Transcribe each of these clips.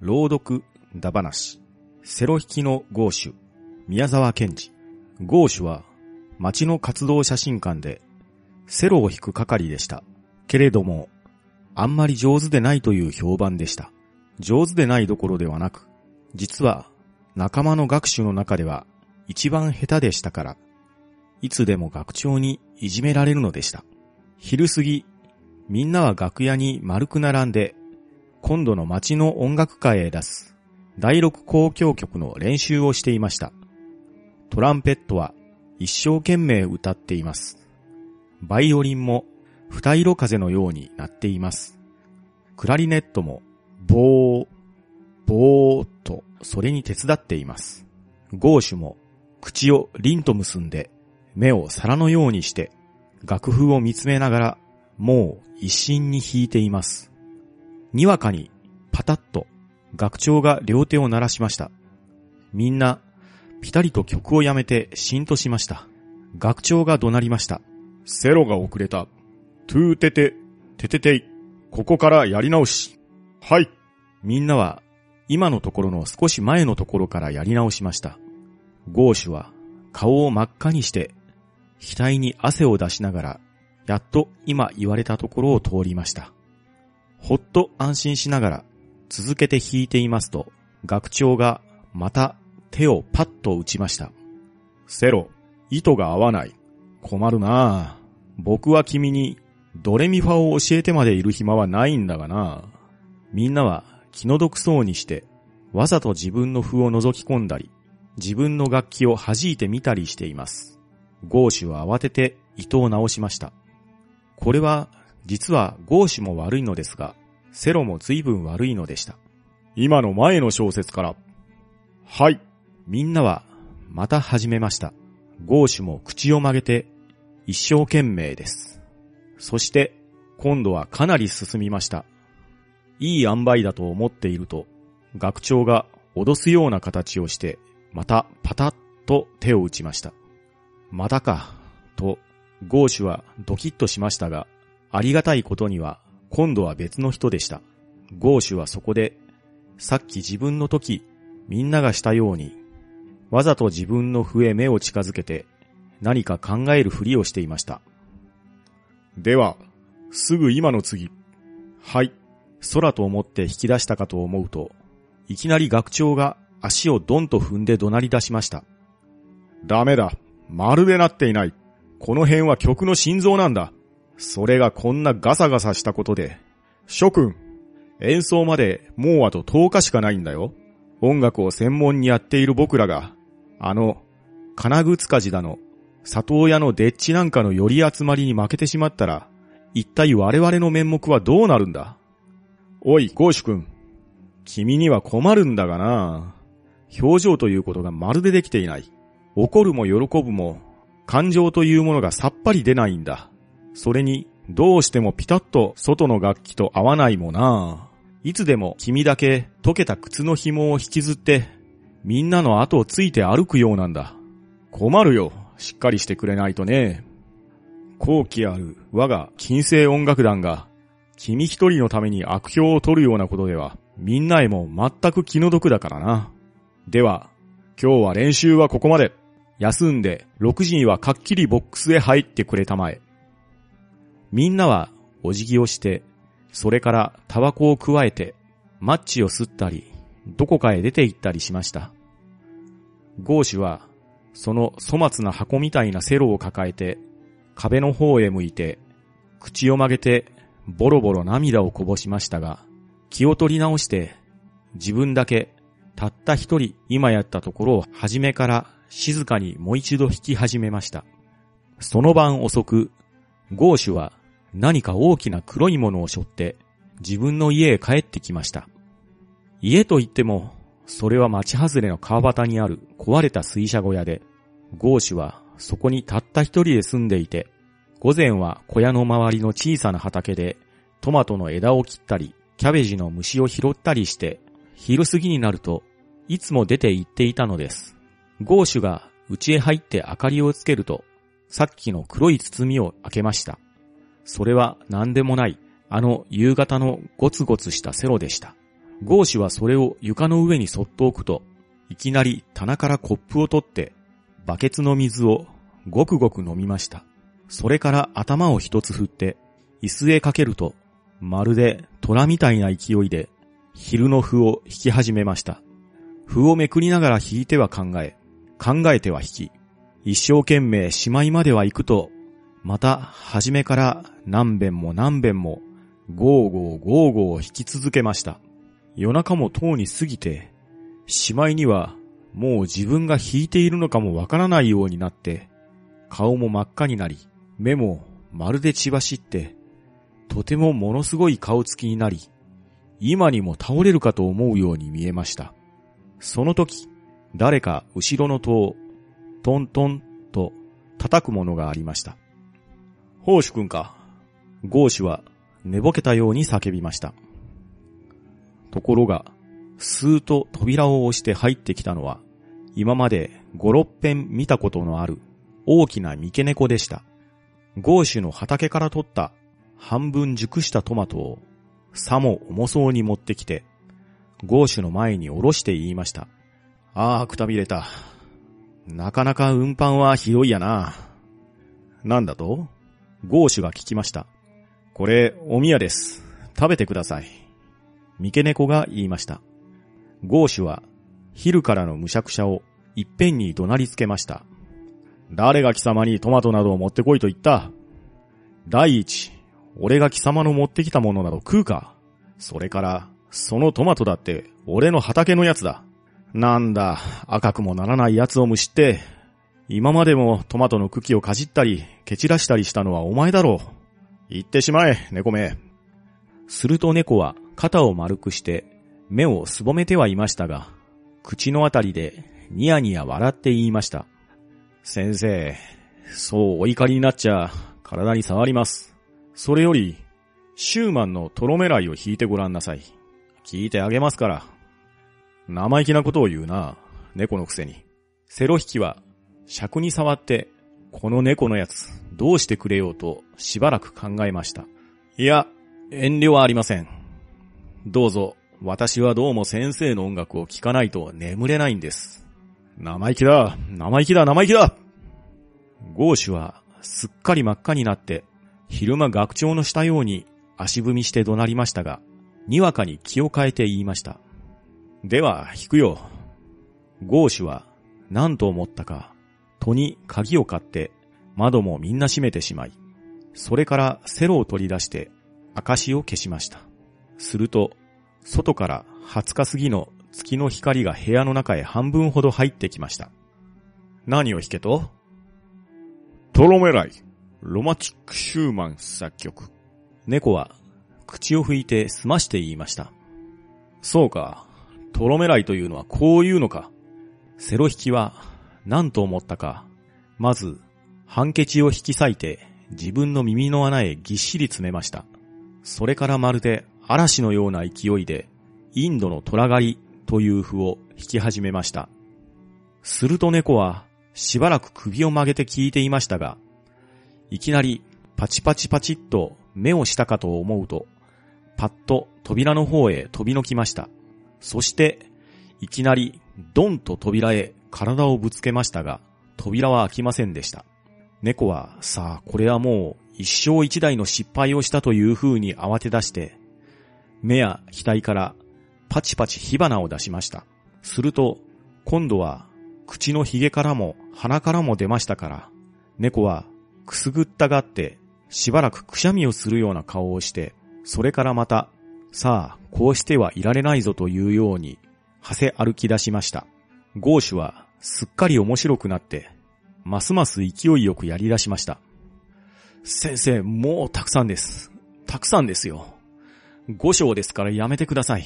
朗読、だ話、セロ引きのゴーシュ、宮沢賢治。ゴーシュは、町の活動写真館で、セロを引く係でした。けれども、あんまり上手でないという評判でした。上手でないどころではなく、実は、仲間の学習の中では、一番下手でしたから、いつでも学長にいじめられるのでした。昼過ぎ、みんなは楽屋に丸く並んで、今度の町の音楽会へ出す第六交響曲の練習をしていました。トランペットは一生懸命歌っています。バイオリンも二色風のようになっています。クラリネットもボー、ボーとそれに手伝っています。ゴーシュも口を凛と結んで目を皿のようにして楽譜を見つめながらもう一心に弾いています。にわかにパタッと楽長が両手を鳴らしました。みんなピタリと曲をやめてしんとしました。楽長が怒鳴りました。セロが遅れた。トォテテ、テテテイ。ここからやり直し。はい。みんなは今のところの少し前のところからやり直しました。ゴーシュは顔を真っ赤にして額に汗を出しながらやっと今言われたところを通りました。ほっと安心しながら続けて弾いていますと、学長がまた手をパッと打ちました。セロ、糸が合わない。困るなあ僕は君にドレミファを教えてまでいる暇はないんだがなみんなは気の毒そうにして、わざと自分の譜を覗き込んだり、自分の楽器を弾いてみたりしています。ゴーシュは慌てて糸を直しました。これは、実はゴーシュも悪いのですが、セロも随分悪いのでした。今の前の小説から。はい。みんなは、また始めました。ゴーシュも口を曲げて、一生懸命です。そして、今度はかなり進みました。いい塩梅だと思っていると、学長が脅すような形をして、またパタッと手を打ちました。またか、と、ゴーシュはドキッとしましたが、ありがたいことには、今度は別の人でした。ゴーシュはそこで、さっき自分の時、みんながしたように、わざと自分の笛目を近づけて、何か考えるふりをしていました。では、すぐ今の次。はい。空と思って引き出したかと思うと、いきなり学長が足をドンと踏んで怒鳴り出しました。ダメだ。まるでなっていない。この辺は曲の心臓なんだ。それがこんなガサガサしたことで。諸君、演奏までもうあと10日しかないんだよ。音楽を専門にやっている僕らが、あの、金具塚地だの、里親のデッチなんかの寄り集まりに負けてしまったら、一体我々の面目はどうなるんだ？おい、ゴーシュ君。君には困るんだがな。表情ということがまるでできていない。怒るも喜ぶも、感情というものがさっぱり出ないんだ。それに、どうしてもピタッと外の楽器と合わないもな。いつでも君だけ溶けた靴の紐を引きずって、みんなの後をついて歩くようなんだ。困るよ。しっかりしてくれないとね。後期ある我が金星音楽団が、君一人のために悪評を取るようなことでは、みんなへも全く気の毒だからな。では、今日は練習はここまで。休んで6時にはかっきりボックスへ入ってくれたまえ。みんなはお辞儀をして、それからタバコを加えて、マッチを吸ったり、どこかへ出て行ったりしました。ゴーシュは、その粗末な箱みたいなセロを抱えて、壁の方へ向いて、口を曲げて、ボロボロ涙をこぼしましたが、気を取り直して、自分だけ、たった一人今やったところを初めから静かにもう一度弾き始めました。その晩遅く、ゴーシュは何か大きな黒いものを背負って自分の家へ帰ってきました。家といっても、それは町外れの川端にある壊れた水車小屋で、ゴーシュはそこにたった一人で住んでいて、午前は小屋の周りの小さな畑でトマトの枝を切ったり、キャベジの虫を拾ったりして、昼過ぎになるといつも出て行っていたのです。ゴーシュが家へ入って明かりをつけると、さっきの黒い包みを開けました。それは何でもない、あの夕方のゴツゴツしたセロでした。ゴーシはそれを床の上にそっと置くと、いきなり棚からコップを取って、バケツの水をごくごく飲みました。それから頭を一つ振って、椅子へかけると、まるで虎みたいな勢いで、昼の符を引き始めました。符をめくりながら引いては考え、考えては弾き、一生懸命しまいまでは行くと、また、初めから何遍も何遍も、ゴーゴーゴーゴー弾き続けました。夜中もとうに過ぎて、しまいには、もう自分が弾いているのかもわからないようになって、顔も真っ赤になり、目もまるで血走って、とてもものすごい顔つきになり、今にも倒れるかと思うように見えました。その時、誰か後ろの戸を、トントンと叩くものがありました。宝主君か。ゴーシュは寝ぼけたように叫びました。ところが、スーと扉を押して入ってきたのは、今まで五六遍見たことのある大きな三毛猫でした。ゴーシュの畑から取った半分熟したトマトをさも重そうに持ってきて、ゴーシュの前に下ろして言いました。ああ、くたびれた。なかなか運搬はひどいやな。なんだと？ゴーシュが聞きました。これ、お宮です。食べてください。三毛猫が言いました。ゴーシュは、昼からのむしゃくしゃをいっぺんに怒鳴りつけました。誰が貴様にトマトなどを持ってこいと言った？第一、俺が貴様の持ってきたものなど食うか？それから、そのトマトだって俺の畑のやつだ。なんだ、赤くもならないやつをむしって、今までもトマトの茎をかじったり、蹴散らしたりしたのはお前だろう。言ってしまえ、猫め。すると猫は肩を丸くして目をすぼめてはいましたが、口のあたりでニヤニヤ笑って言いました。先生、そうお怒りになっちゃ体に触ります。それより、シューマンのトロメライを引いてごらんなさい。聞いてあげますから。生意気なことを言うな、猫のくせに。セロ引きは、尺に触って、この猫のやつ、どうしてくれようとしばらく考えました。いや、遠慮はありません。どうぞ、私はどうも先生の音楽を聴かないと眠れないんです。生意気だ生意気だ生意気だゴーシュはすっかり真っ赤になって昼間学長のしたように足踏みして怒鳴りましたが、にわかに気を変えて言いました。では、引くよ。ゴーシュは何と思ったか、戸に鍵を買って窓もみんな閉めてしまい、それからセロを取り出して証を消しました。すると、外から20日過ぎの月の光が部屋の中へ半分ほど入ってきました。何を弾けと？トロメライ、ロマチック・シューマン作曲。猫は口を拭いて済まして言いました。そうか、トロメライというのはこういうのか。セロ引きは何と思ったか、まず、ハンケチを引き裂いて自分の耳の穴へぎっしり詰めました。それからまるで嵐のような勢いで、インドの虎狩りという符を引き始めました。すると猫はしばらく首を曲げて聞いていましたが、いきなりパチパチパチっと目をしたかと思うと、パッと扉の方へ飛びのきました。そして、いきなりドンと扉へ体をぶつけましたが、扉は開きませんでした。猫は、さあ、これはもう一生一台の失敗をしたという風に慌て出して、目や額からパチパチ火花を出しました。すると、今度は、口の髭からも鼻からも出ましたから、猫はくすぐったがって、しばらくくしゃみをするような顔をして、それからまた、さあ、こうしてはいられないぞというように、はせ歩き出しました。ゴーシュは、すっかり面白くなって、ますます勢いよくやり出しました。先生、もうたくさんです。たくさんですよ。五章ですからやめてください。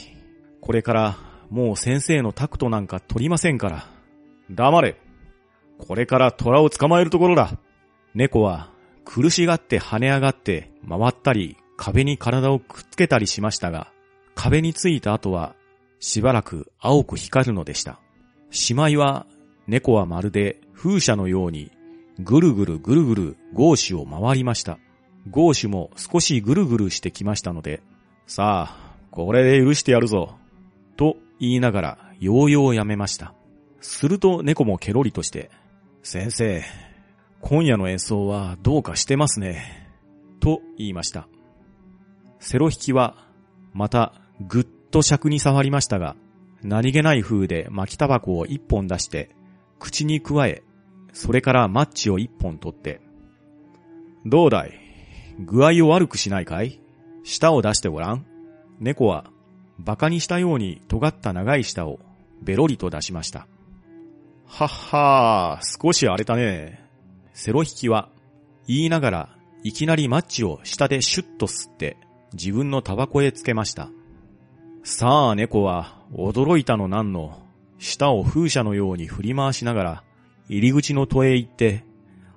これからもう先生のタクトなんか取りませんから。黙れ。これから虎を捕まえるところだ。猫は苦しがって跳ね上がって回ったり壁に体をくっつけたりしましたが、壁についた後はしばらく青く光るのでした。しまいは猫はまるで風車のようにぐるぐるぐるぐるゴーシュを回りました。ゴーシュも少しぐるぐるしてきましたので、さあ、これで許してやるぞ。と言いながら、ようようやめました。すると猫もケロリとして、先生、今夜の演奏はどうかしてますね。と言いました。セロ引きは、またぐっと尺に触りましたが、何気ない風で巻きタバコを一本出して、口に加え、それからマッチを一本取って、どうだい？具合を悪くしないかい？舌を出してごらん。猫は、馬鹿にしたように尖った長い舌をベロリと出しました。はっはー、少し荒れたね。セロ引きは、言いながら、いきなりマッチを下でシュッと吸って、自分のタバコへつけました。さあ猫は、驚いたのなんの、舌を風車のように振り回しながら、入り口の戸へ行って、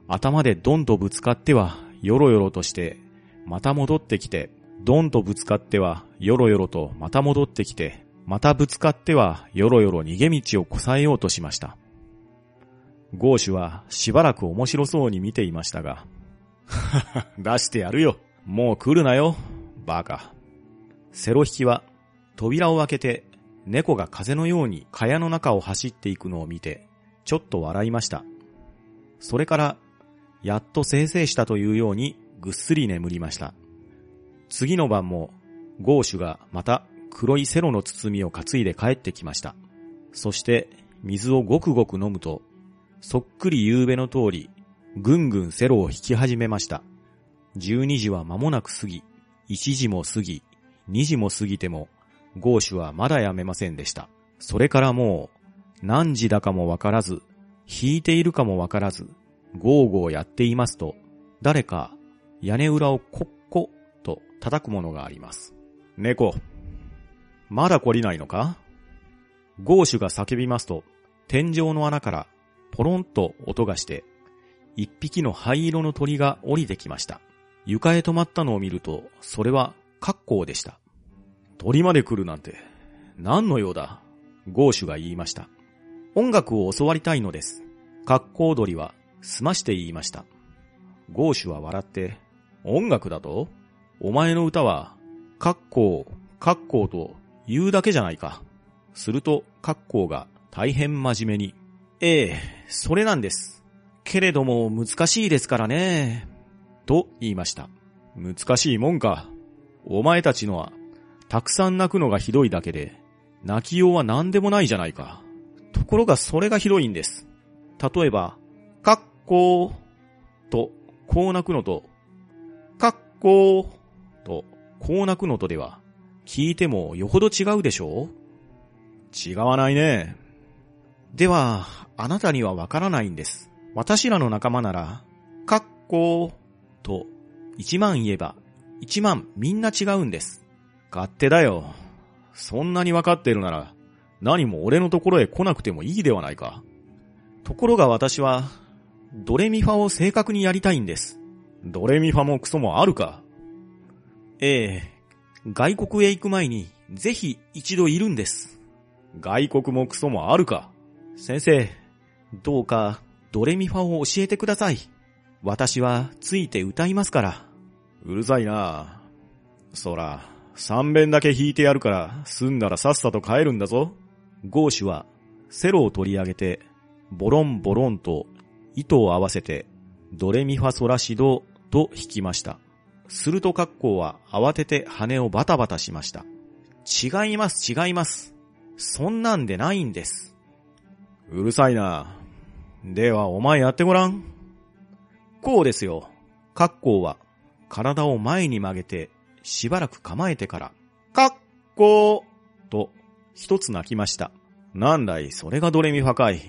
頭でドンとぶつかっては、よろよろとして、また戻ってきて、ドンとぶつかっては、よろよろとまた戻ってきて、またぶつかっては、よろよろ逃げ道をこさえようとしました。ゴーシュはしばらく面白そうに見ていましたが、はは、出してやるよ。もう来るなよ。バカ。セロ引きは、扉を開けて、猫が風のように蚊帳の中を走っていくのを見て、ちょっと笑いました。それから、やっと生成したというようにぐっすり眠りました。次の晩も、ゴーシュがまた黒いセロの包みを担いで帰ってきました。そして、水をごくごく飲むと、そっくり夕べの通り、ぐんぐんセロを引き始めました。12時は間もなく過ぎ、1時も過ぎ、2時も過ぎても、ゴーシュはまだやめませんでした。それからもう、何時だかもわからず、引いているかもわからず、ゴーゴーやっていますと、誰か屋根裏をコッコと叩くものがあります。猫、まだ懲りないのか？ゴーシュが叫びますと、天井の穴からポロンと音がして、一匹の灰色の鳥が降りてきました。床へ止まったのを見ると、それは格好でした。鳥まで来るなんて、何の用だ？ゴーシュが言いました。音楽を教わりたいのです。格好鳥は済まして言いました。ゴーシュは笑って、音楽だと？お前の歌は、格好、格好と言うだけじゃないか。すると、格好が大変真面目に、ええ、それなんです。けれども難しいですからね。と言いました。難しいもんか。お前たちのは、たくさん泣くのがひどいだけで、泣きようは何でもないじゃないか。ところがそれがひどいんです。例えば、かっこーと、こう泣くのと、かっこーと、こう泣くのとでは、聞いてもよほど違うでしょう？違わないね。では、あなたにはわからないんです。私らの仲間なら、かっこーと、一万言えば、一万みんな違うんです。勝手だよ。そんなにわかってるなら、何も俺のところへ来なくてもいいではないか。ところが私は、ドレミファを正確にやりたいんです。ドレミファもクソもあるか。ええ、外国へ行く前に、ぜひ一度いるんです。外国もクソもあるか。先生、どうかドレミファを教えてください。私はついて歌いますから。うるさいなそら、三遍だけ弾いてやるから、済んだらさっさと帰るんだぞ。ゴーシュは、セロを取り上げて、ボロンボロンと糸を合わせて、ドレミファソラシドと弾きました。するとカッコウは慌てて羽をバタバタしました。違います違います。そんなんでないんです。うるさいな。では、お前やってごらん。こうですよ。カッコウは、体を前に曲げて、しばらく構えてから、カッコーと、一つ泣きました。なんだい、それがドレミファかい。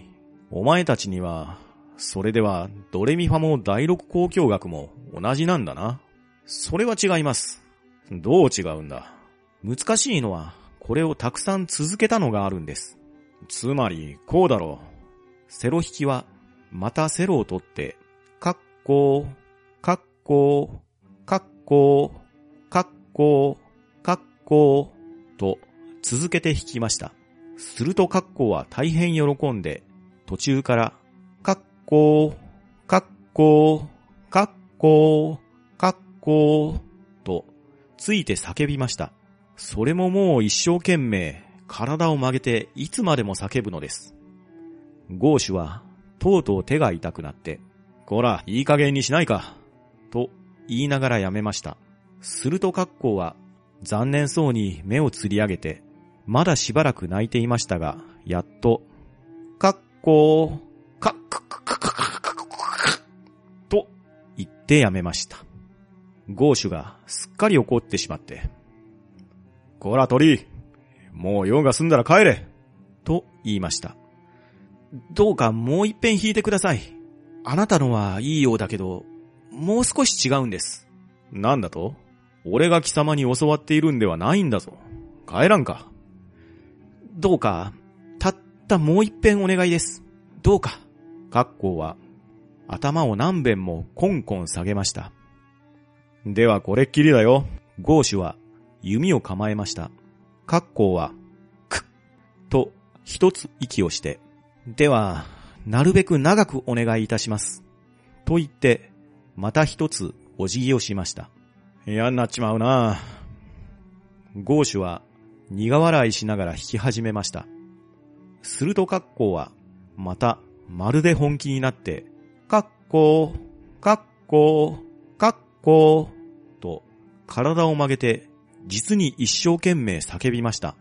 お前たちには、それでは、ドレミファも第六交響楽も同じなんだな。それは違います。どう違うんだ。難しいのは、これをたくさん続けたのがあるんです。つまり、こうだろう。セロ引きは、またセロを取って、カッコー、カッコー、カッコー、カッコー、カッコー、と続けて弾きました。するとカッコーは大変喜んで、途中から、カッコー、カッコー、カッコー、カッコー、と、ついて叫びました。それももう一生懸命、体を曲げていつまでも叫ぶのです。ゴーシュはとうとう手が痛くなって、こら、いい加減にしないか、と言いながらやめました。するとカッコウは残念そうに目をつり上げて、まだしばらく泣いていましたが、やっと、カッコー、カッカッカッカッカッカッカッカッと言ってやめました。ゴーシュがすっかり怒ってしまって、こら鳥、もう用が済んだら帰れと言いました。どうかもう一遍弾いてください。あなたのはいいようだけど、もう少し違うんです。なんだと俺が貴様に教わっているんではないんだぞ。帰らんか。どうか、たったもう一遍お願いです。どうか。格好は、頭を何遍もコンコン下げました。ではこれっきりだよ。ゴーシュは弓を構えました。格好は、くっ、と一つ息をして、では、なるべく長くお願いいたします。と言って、また一つお辞儀をしました。嫌になっちまうなゴーシュは苦笑いしながら弾き始めました。するとカッコーは、また、まるで本気になって、カッコー、カッコー、カッコー、と、体を曲げて、実に一生懸命叫びました。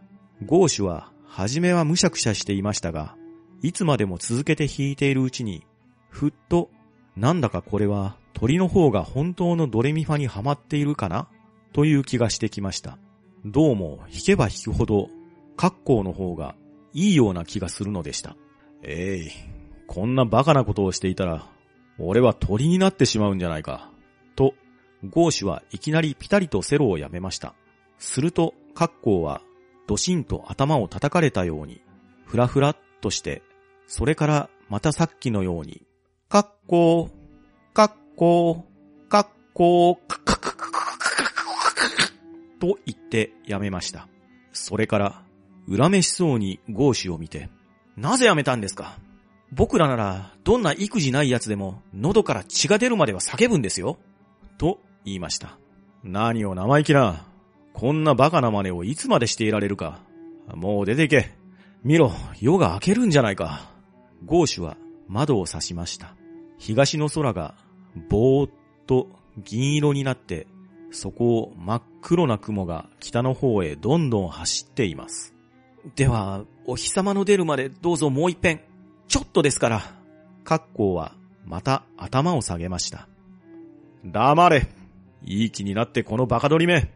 ゴーシュは、はじめはむしゃくしゃしていましたが、いつまでも続けて弾いているうちに、ふっと、なんだかこれは鳥の方が本当のドレミファにはまっているかな？という気がしてきました。どうも弾けば弾くほど、格好の方がいいような気がするのでした。えい、こんなバカなことをしていたら、俺は鳥になってしまうんじゃないか。と、ゴーシュはいきなりピタリとセロをやめました。すると、格好は、ドシンと頭を叩かれたように、ふらふらっとして、それからまたさっきのように、かっこー、かっこー、かっこー、かかかかかと言ってやめました。それから、恨めしそうにゴーシュを見て、なぜやめたんですか？僕らなら、どんな育児ない奴でも、喉から血が出るまでは叫ぶんですよ。と言いました。何を生意気な。こんなバカな真似をいつまでしていられるか。もう出ていけ。見ろ、夜が明けるんじゃないか。ゴーシュは窓を指しました。東の空がぼーっと銀色になって、そこを真っ黒な雲が北の方へどんどん走っています。では、お日様の出るまでどうぞもう一遍。ちょっとですから。カッコーはまた頭を下げました。黙れいい気になってこのバカ鳥め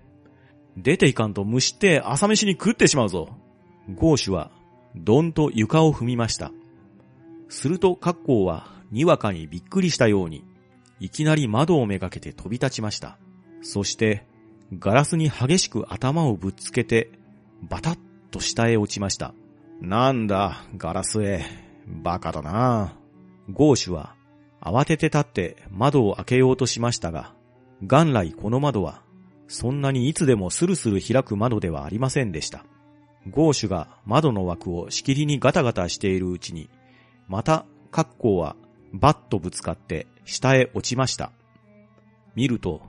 出ていかんと虫って朝飯に食ってしまうぞゴーシュはどんと床を踏みました。するとカッコーはにわかにびっくりしたように、いきなり窓をめがけて飛び立ちました。そして、ガラスに激しく頭をぶっつけて、バタッと下へ落ちました。なんだ、ガラスへ。バカだなゴーシュは、慌てて立って窓を開けようとしましたが、元来この窓は、そんなにいつでもスルスル開く窓ではありませんでした。ゴーシュが窓の枠をしきりにガタガタしているうちに、また、カッコーはバッとぶつかって下へ落ちました。見ると、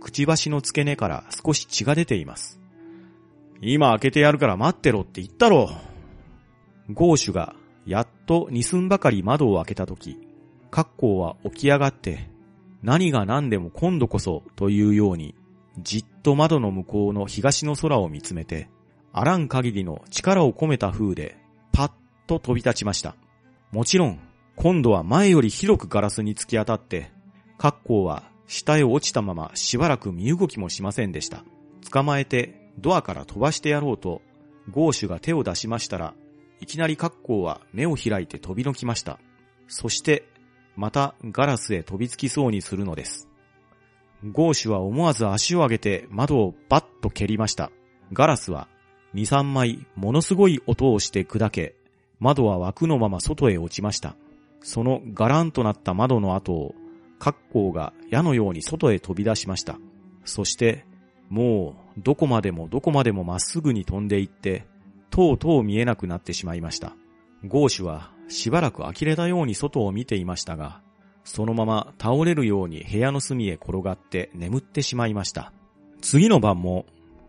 くちばしの付け根から少し血が出ています。今開けてやるから待ってろって言ったろゴーシュがやっと二寸ばかり窓を開けたとき、カッコーは起き上がって、何が何でも今度こそというように、じっと窓の向こうの東の空を見つめて、あらん限りの力を込めた風で、パッと飛び立ちました。もちろん、今度は前より広くガラスに突き当たって、格好は下へ落ちたまましばらく身動きもしませんでした。捕まえてドアから飛ばしてやろうと、ゴーシュが手を出しましたら、いきなり格好は目を開いて飛びのきました。そして、またガラスへ飛びつきそうにするのです。ゴーシュは思わず足を上げて窓をバッと蹴りました。ガラスは二三枚ものすごい音をして砕け、窓は枠のまま外へ落ちました。そのガランとなった窓の後を、格好が矢のように外へ飛び出しました。そして、もうどこまでもどこまでもまっすぐに飛んでいって、とうとう見えなくなってしまいました。ゴーシュはしばらく呆れたように外を見ていましたが、そのまま倒れるように部屋の隅へ転がって眠ってしまいました。次の晩も、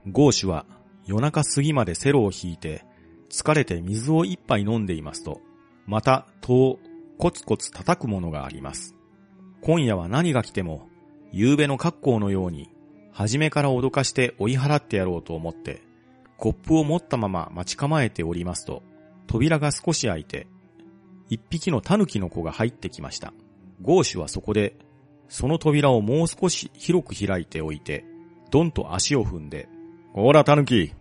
ゴーシュは夜中過ぎまでセロを引いて、疲れて水を一杯飲んでいますと、また戸をコツコツ叩くものがあります。今夜は何が来ても、夕べの格好のように、初めから脅かして追い払ってやろうと思って、コップを持ったまま待ち構えておりますと、扉が少し開いて、一匹の狸の子が入ってきました。ゴーシュはそこで、その扉をもう少し広く開いておいて、ドンと足を踏んで、ほら狸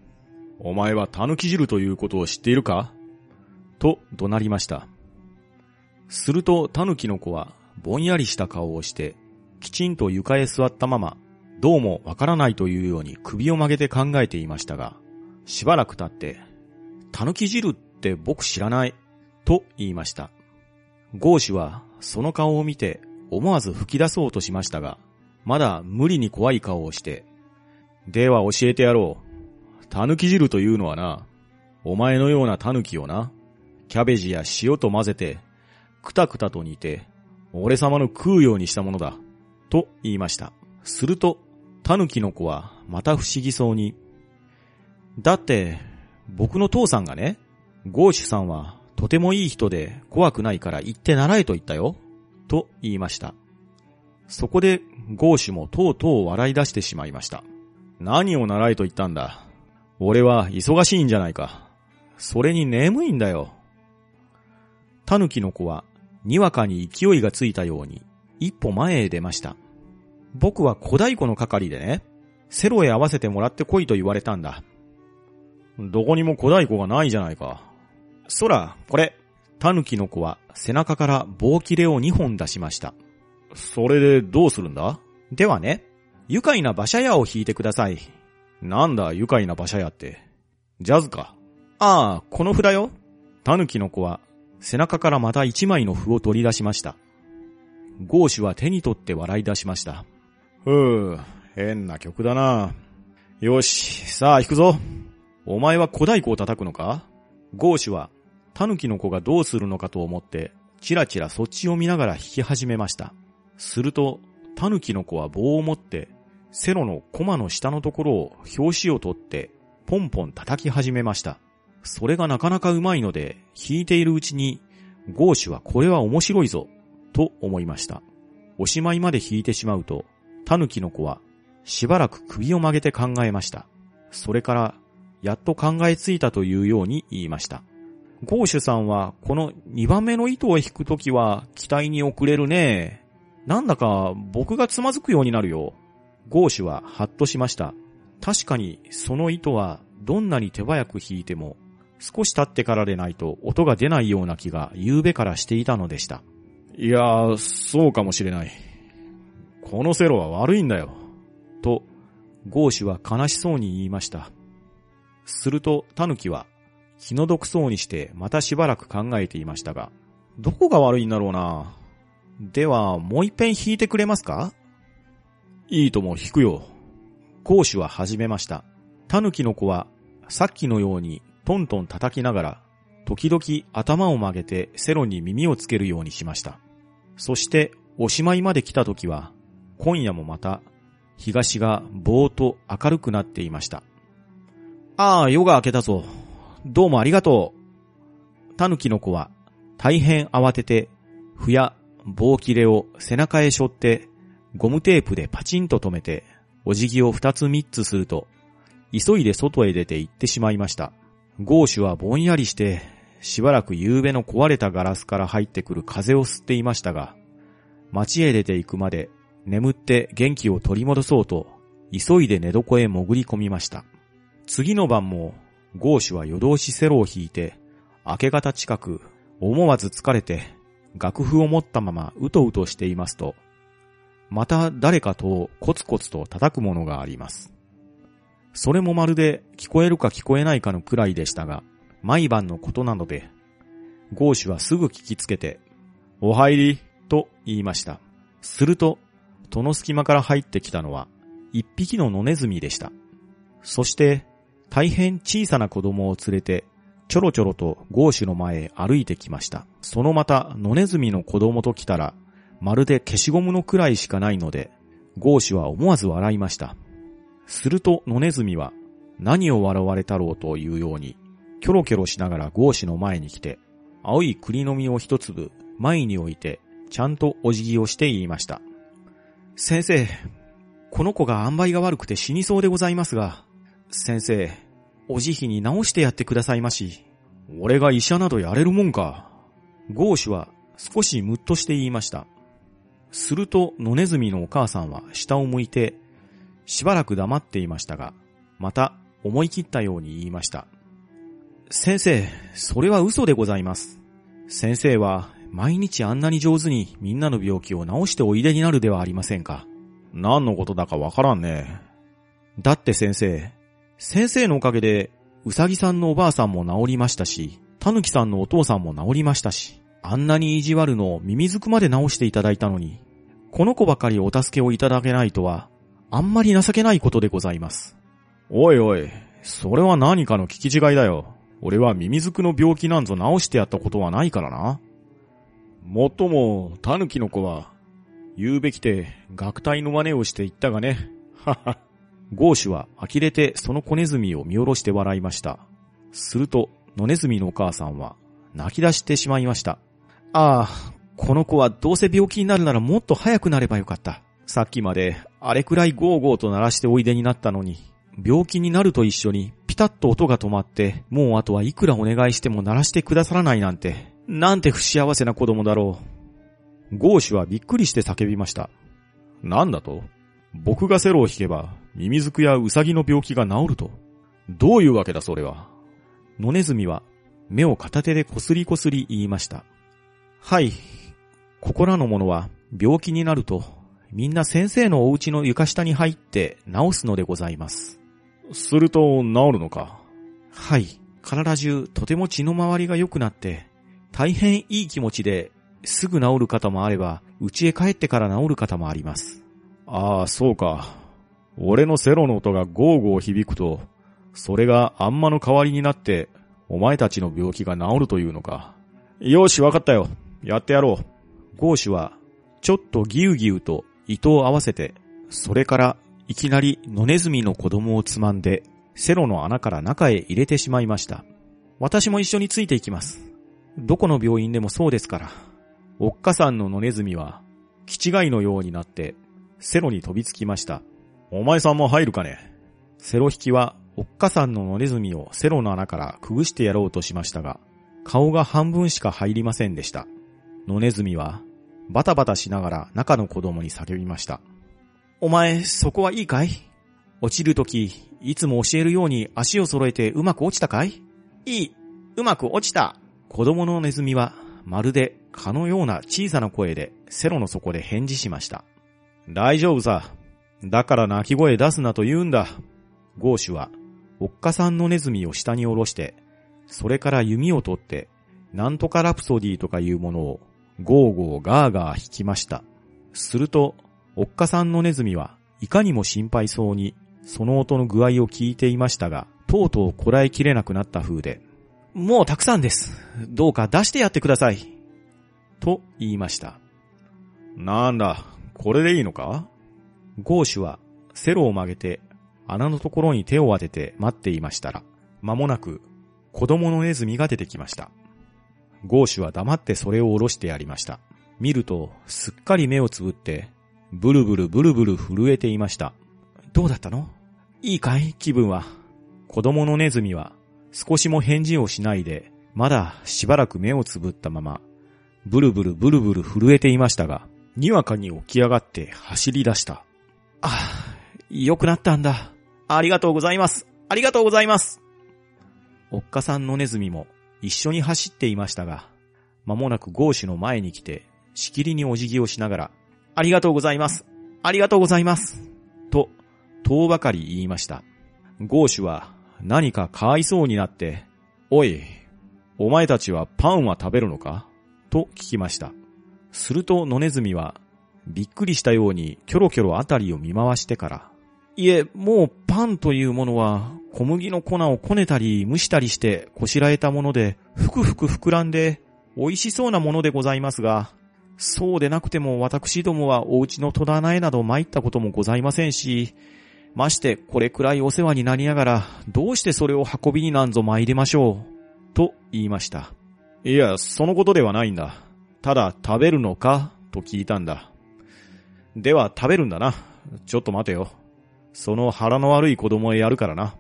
お前は狸汁ということを知っているか？と怒鳴りました。すると狸の子はぼんやりした顔をして、きちんと床へ座ったまま、どうもわからないというように首を曲げて考えていましたが、しばらく経って、狸汁って僕知らない、と言いました。ゴーシュはその顔を見て思わず吹き出そうとしましたが、まだ無理に怖い顔をして、では教えてやろう。狸汁というのはな、お前のような狸をな、キャベジや塩と混ぜて、くたくたと煮て、俺様の食うようにしたものだ。と言いました。すると、狸の子はまた不思議そうに、だって、僕の父さんがね、ゴーシュさんはとてもいい人で怖くないから行って習えと言ったよ。と言いました。そこでゴーシュもとうとう笑い出してしまいました。何を習えと言ったんだ。俺は忙しいんじゃないか。それに眠いんだよ。狸の子はにわかに勢いがついたように一歩前へ出ました。僕は小太鼓の係でね、セロへ合わせてもらってこいと言われたんだ。どこにも小太鼓がないじゃないか。そら、これ。狸の子は背中から棒切れを2本出しました。それでどうするんだ？ではね、愉快な馬車屋を弾いてください。なんだ愉快な馬車屋って。ジャズか。ああ、この札よ。狸の子は背中からまた一枚の符を取り出しました。ゴーシュは手に取って笑い出しました。ふぅ、変な曲だな。よし、さあ弾くぞ。お前は小太鼓を叩くのか？ゴーシュは、狸の子がどうするのかと思って、ちらちらそっちを見ながら弾き始めました。すると、狸の子は棒を持って、セロのコマの下のところを表紙を取って、ポンポン叩き始めました。それがなかなかうまいので、弾いているうちに、ゴーシュはこれは面白いぞ、と思いました。おしまいまで弾いてしまうと、狸の子は、しばらく首を曲げて考えました。それから、やっと考えついたというように言いました。ゴーシュさんは、この2番目の糸を引くときは、期待に遅れるね。なんだか、僕がつまずくようになるよ。ゴーシュはハッとしました。確かに、その糸は、どんなに手早く引いても、少し経ってからでないと音が出ないような気が夕べからしていたのでした。いやー、そうかもしれない。このセロは悪いんだよ。と、ゴーシュは悲しそうに言いました。すると、タヌキは気の毒そうにしてまたしばらく考えていましたが、どこが悪いんだろうな。では、もう一遍弾いてくれますか？いいとも弾くよ。講師は始めました。タヌキの子はさっきのようにトントン叩きながら、時々頭を曲げてセロに耳をつけるようにしました。そしておしまいまで来た時は、今夜もまた東がぼーっと明るくなっていました。ああ、夜が明けたぞ。どうもありがとう。狸の子は大変慌てて、ふや棒切れを背中へ背負って、ゴムテープでパチンと止めて、お辞儀を二つ三つすると、急いで外へ出て行ってしまいました。ゴーシュはぼんやりして、しばらく夕べの壊れたガラスから入ってくる風を吸っていましたが、街へ出て行くまで眠って元気を取り戻そうと、急いで寝床へ潜り込みました。次の晩も、ゴーシュは夜通しセロを引いて、明け方近く、思わず疲れて、楽譜を持ったままうとうとしていますと、また誰かとコツコツと叩くものがあります。それもまるで聞こえるか聞こえないかのくらいでしたが、毎晩のことなので、ゴーシュはすぐ聞きつけて、お入り、と言いました。すると、戸の隙間から入ってきたのは、一匹の野ネズミでした。そして、大変小さな子供を連れて、ちょろちょろとゴーシュの前へ歩いてきました。そのまた野ネズミの子供と来たら、まるで消しゴムのくらいしかないので、ゴーシュは思わず笑いました。すると野ネズミは、何を笑われたろうというように、キョロキョロしながらゴーシュの前に来て、青い栗の実を一粒前に置いて、ちゃんとお辞儀をして言いました。先生、この子が塩梅が悪くて死にそうでございますが、先生、お慈悲に治してやってくださいまし。俺が医者などやれるもんか。ゴーシュは少しムッとして言いました。すると、野ネズミのお母さんは下を向いて、しばらく黙っていましたが、また思い切ったように言いました。先生、それは嘘でございます。先生は毎日あんなに上手にみんなの病気を治しておいでになるではありませんか。何のことだかわからんね。だって先生、先生のおかげで、うさぎさんのおばあさんも治りましたし、たぬきさんのお父さんも治りましたし、あんなに意地悪の耳づくまで治していただいたのに、この子ばかりお助けをいただけないとは、あんまり情けないことでございます。おいおい、それは何かの聞き違いだよ。俺は耳づくの病気なんぞ治してやったことはないからな。もっとも、タヌキの子は、言うべきて、学隊の真似をして言ったがね。はは。ゴーシュは呆れてその子ネズミを見下ろして笑いました。すると、野ネズミのお母さんは、泣き出してしまいました。ああ、この子はどうせ病気になるならもっと早くなればよかった。さっきまで、あれくらいゴーゴーと鳴らしておいでになったのに、病気になると一緒にピタッと音が止まって、もうあとはいくらお願いしても鳴らしてくださらないなんて、なんて不幸せな子供だろう。ゴーシュはびっくりして叫びました。なんだと？僕がセロを弾けば、ミミズクやウサギの病気が治ると。どういうわけだそれは？野ネズミは目を片手でこすりこすり言いました。はい。ここらの者は病気になると、みんな先生のお家の床下に入って治すのでございます。すると治るのか？はい。体中とても血の回りが良くなって、大変いい気持ちですぐ治る方もあれば、家へ帰ってから治る方もあります。ああ、そうか。俺のセロの音がゴーゴー響くと、それがあんまの代わりになって、お前たちの病気が治るというのか。よし、わかったよ。やってやろう。ゴーシュは、ちょっとギュウギュウと糸を合わせて、それからいきなり野ネズミの子供をつまんで、セロの穴から中へ入れてしまいました。私も一緒についていきます。どこの病院でもそうですから。おっかさんの野ネズミは、気違いのようになって、セロに飛びつきました。お前さんも入るかね？セロ引きは、おっかさんの野ネズミをセロの穴からくぐしてやろうとしましたが、顔が半分しか入りませんでした。野ネズミは、バタバタしながら中の子供に叫びました。お前、そこはいいかい？落ちるとき、いつも教えるように足を揃えてうまく落ちたかい？いい、うまく落ちた。子供のネズミは、まるで蚊のような小さな声でセロの底で返事しました。大丈夫さ。だから鳴き声出すなと言うんだ。ゴーシュは、おっかさんのネズミを下に下ろして、それから弓を取って、なんとかラプソディとかいうものを、ゴーゴーガーガー弾きました。すると、おっかさんのネズミはいかにも心配そうに、その音の具合を聞いていましたが、とうとうこらえきれなくなった風で、もうたくさんです。どうか出してやってください。と言いました。なんだ、これでいいのか？ゴーシュはセロを曲げて穴のところに手を当てて待っていましたら、間もなく子供のネズミが出てきました。ゴーシュは黙ってそれを下ろしてやりました。見ると、すっかり目をつぶって、ブルブルブルブル震えていました。どうだったの？いいかい？気分は。子供のネズミは少しも返事をしないで、まだしばらく目をつぶったまま、ブルブルブルブル震えていましたが、にわかに起き上がって走り出した。ああ、良くなったんだ。ありがとうございます。ありがとうございます。おっかさんのネズミも一緒に走っていましたが、間もなくゴーシュの前に来て、しきりにお辞儀をしながら、ありがとうございます。ありがとうございます。と、遠ばかり言いました。ゴーシュは何かかわいそうになって、おい、お前たちはパンは食べるのかと聞きました。すると野ネズミは、びっくりしたようにキョロキョロあたりを見回してから、いえ、もうパンというものは小麦の粉をこねたり蒸したりしてこしらえたもので、ふくふく膨らんで美味しそうなものでございますが、そうでなくても私どもはお家の戸棚へなど参ったこともございませんし、ましてこれくらいお世話になりながら、どうしてそれを運びになんぞ参りましょう。と言いました。いや、そのことではないんだ。ただ食べるのかと聞いたんだ。では食べるんだな。ちょっと待てよ。その腹の悪い子供へやるからな。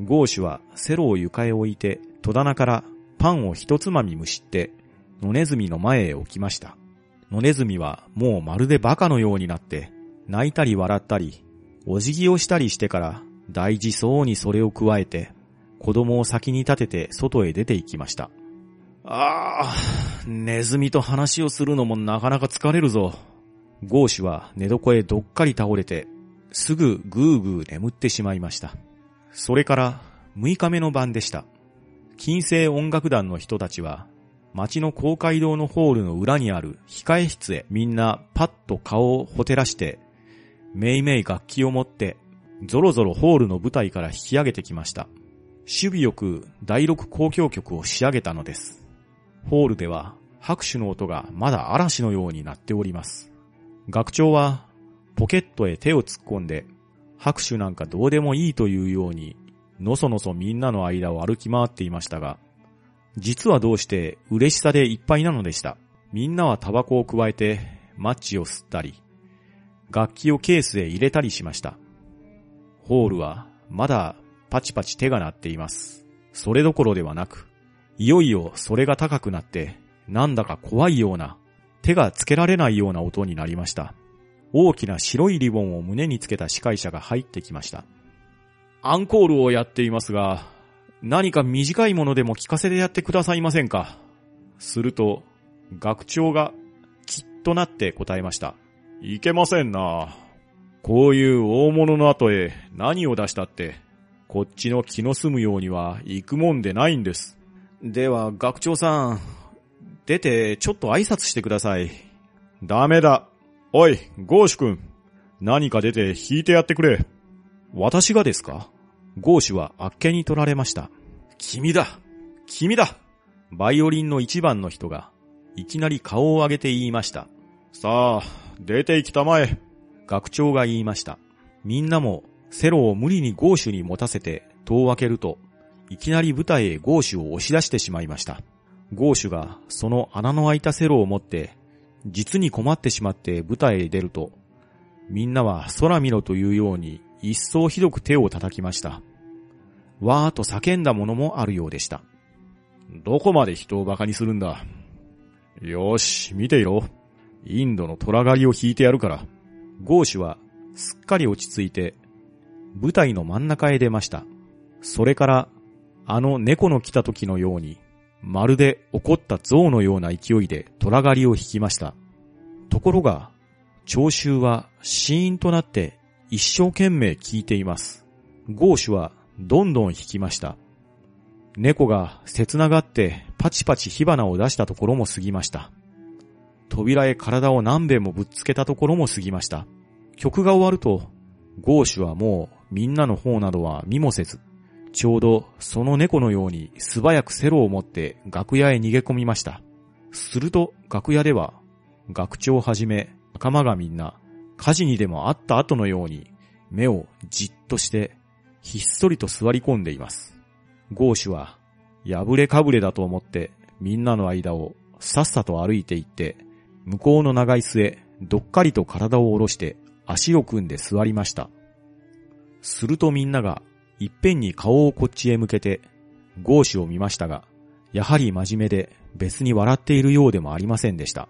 ゴーシュはセロを床へ置いて戸棚からパンを一つまみむしって、野ネズミの前へ置きました。野ネズミはもうまるで馬鹿のようになって、泣いたり笑ったり、お辞儀をしたりしてから大事そうにそれを加えて、子供を先に立てて外へ出て行きました。ああ、ネズミと話をするのもなかなか疲れるぞ。ゴーシュは寝床へどっかり倒れて、すぐぐーぐー眠ってしまいました。それから6日目の晩でした。金星音楽団の人たちは、街の公会堂のホールの裏にある控え室へみんなパッと顔をほてらして、めいめい楽器を持って、ぞろぞろホールの舞台から引き上げてきました。守備よく第六交響曲を仕上げたのです。ホールでは拍手の音がまだ嵐のようになっております。学長はポケットへ手を突っ込んで、拍手なんかどうでもいいというように、のそのそみんなの間を歩き回っていましたが、実はどうして嬉しさでいっぱいなのでした。みんなはタバコを加えてマッチを吸ったり、楽器をケースへ入れたりしました。ホールはまだパチパチ手が鳴っています。それどころではなく、いよいよそれが高くなって、なんだか怖いような、手がつけられないような音になりました。大きな白いリボンを胸につけた司会者が入ってきました。アンコールをやっていますが、何か短いものでも聞かせてやってくださいませんか？すると、学長がきっとなって答えました。いけませんな。こういう大物の後へ何を出したって、こっちの気の済むようには行くもんでないんです。では、学長さん、出てちょっと挨拶してください。ダメだ。おい、ゴーシュ君。何か出て弾いてやってくれ。私がですか？ゴーシュはあっけに取られました。君だ君だバイオリンの一番の人が、いきなり顔を上げて言いました。さあ、出て行きたまえ。学長が言いました。みんなもセロを無理にゴーシュに持たせて戸を開けると、いきなり舞台へゴーシュを押し出してしまいました。ゴーシュがその穴の開いたセロを持って、実に困ってしまって舞台へ出ると、みんなは空見ろというように一層ひどく手を叩きました。わーと叫んだものもあるようでした。どこまで人を馬鹿にするんだ。よし、見ていろ。インドの虎狩りを引いてやるから。ゴーシュはすっかり落ち着いて、舞台の真ん中へ出ました。それから、あの猫の来た時のように、まるで怒った象のような勢いで虎狩りを引きました。ところが、聴衆はシーンとなって一生懸命聞いています。ゴーシュはどんどん引きました。猫が切ながってパチパチ火花を出したところも過ぎました。扉へ体を何遍もぶっつけたところも過ぎました。曲が終わると、ゴーシュはもうみんなの方などは見もせず、ちょうどその猫のように素早くセロを持って楽屋へ逃げ込みました。すると楽屋では、学長をはじめ仲間がみんな火事にでもあった後のように目をじっとしてひっそりと座り込んでいます。ゴーシュは破れかぶれだと思ってみんなの間をさっさと歩いていって向こうの長椅子へどっかりと体を下ろして足を組んで座りました。するとみんながいっぺんに顔をこっちへ向けてゴーシュを見ましたが、やはり真面目で別に笑っているようでもありませんでした。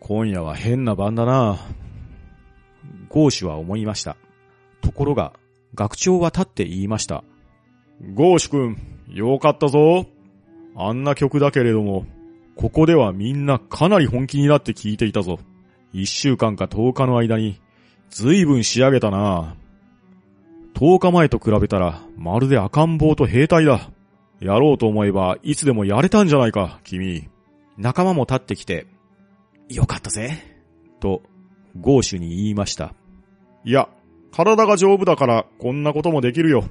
今夜は変な晩だなゴーシュは思いました。ところが、学長は立って言いました。ゴーシュ君、よかったぞ。あんな曲だけれども、ここではみんなかなり本気になって聴いていたぞ。一週間か十日の間に、ずいぶん仕上げたな。十日前と比べたら、まるで赤ん坊と兵隊だ。やろうと思えば、いつでもやれたんじゃないか、君。仲間も立ってきて、よかったぜ。と、ゴーシュに言いました。いや、体が丈夫だからこんなこともできるよ。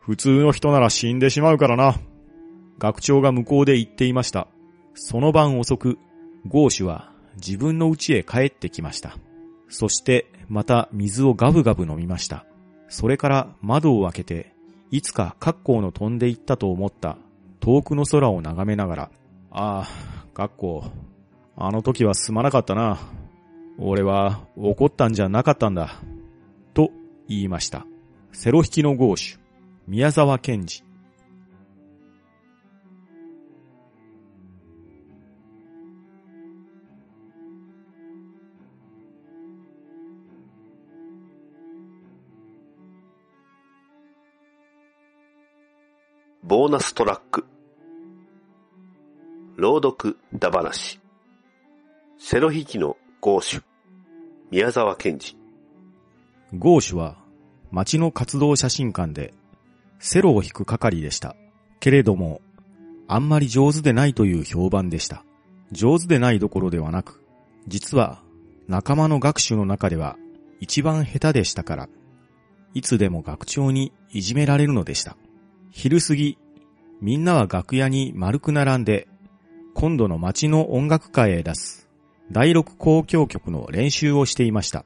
普通の人なら死んでしまうからな。学長が向こうで言っていました。その晩遅く、ゴーシュは自分の家へ帰ってきました。そしてまた水をガブガブ飲みました。それから窓を開けて、いつか格好の飛んでいったと思った遠くの空を眺めながら、ああ、格好、あの時はすまなかったな。俺は怒ったんじゃなかったんだ。と言いました。セロ引きのゴーシュ、宮沢賢治。ボーナストラック。朗読だ話。セロ引きのゴーシュ。宮沢賢治。ゴーシュは町の活動写真館でセロを引く係でした。けれども、あんまり上手でないという評判でした。上手でないどころではなく、実は仲間の学習の中では一番下手でしたから、いつでも学長にいじめられるのでした。昼過ぎ、みんなは楽屋に丸く並んで、今度の街の音楽会へ出す第六交響曲の練習をしていました。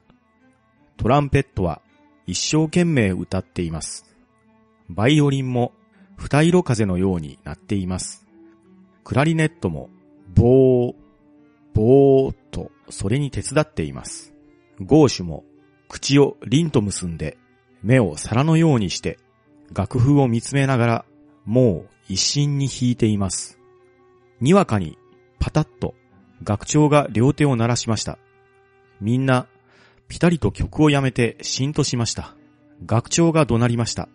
トランペットは一生懸命歌っています。バイオリンも二色風のようになっています。クラリネットも、ボー、ボーとそれに手伝っています。ゴーシュも口を凛と結んで、目を皿のようにして楽譜を見つめながらもう一心に弾いています。にわかに、パタッと、学長が両手を鳴らしました。みんな、ぴたりと曲をやめて、しんとしました。学長が怒鳴りました。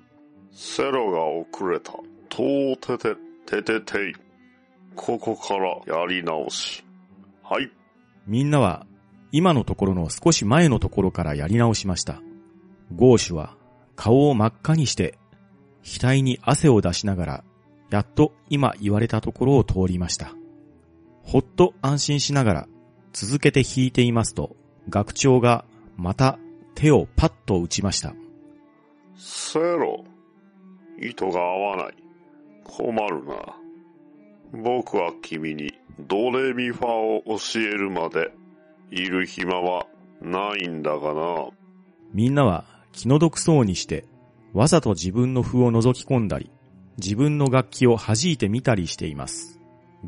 セロが遅れた。とーてて、てててい。ここからやり直し。はい。みんなは、今のところの少し前のところからやり直しました。ゴーシュは、顔を真っ赤にして額に汗を出しながら、やっと今言われたところを通りました。ほっと安心しながら、続けて弾いていますと、学長がまた手をパッと打ちました。セロ、糸が合わない。困るな。僕は君にドレミファを教えるまでいる暇はないんだがな。みんなは気の毒そうにしてわざと自分の譜を覗き込んだり、自分の楽器を弾いてみたりしています。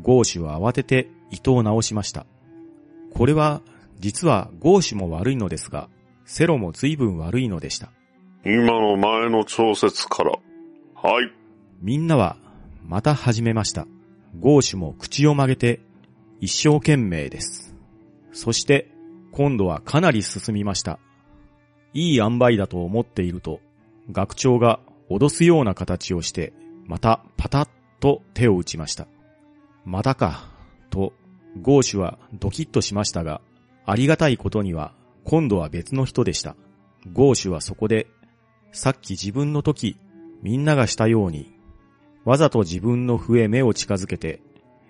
ゴーシュは慌てて糸を直しました。これは、実はゴーシュも悪いのですが、セロも随分悪いのでした。今の前の調節から。はい。みんなは、また始めました。ゴーシュも口を曲げて、一生懸命です。そして、今度はかなり進みました。いい塩梅だと思っていると、学長が脅すような形をして、またパタッと手を打ちました。またか、と、ゴーシュはドキッとしましたが、ありがたいことには、今度は別の人でした。ゴーシュはそこで、さっき自分の時、みんながしたように、わざと自分の笛目を近づけて、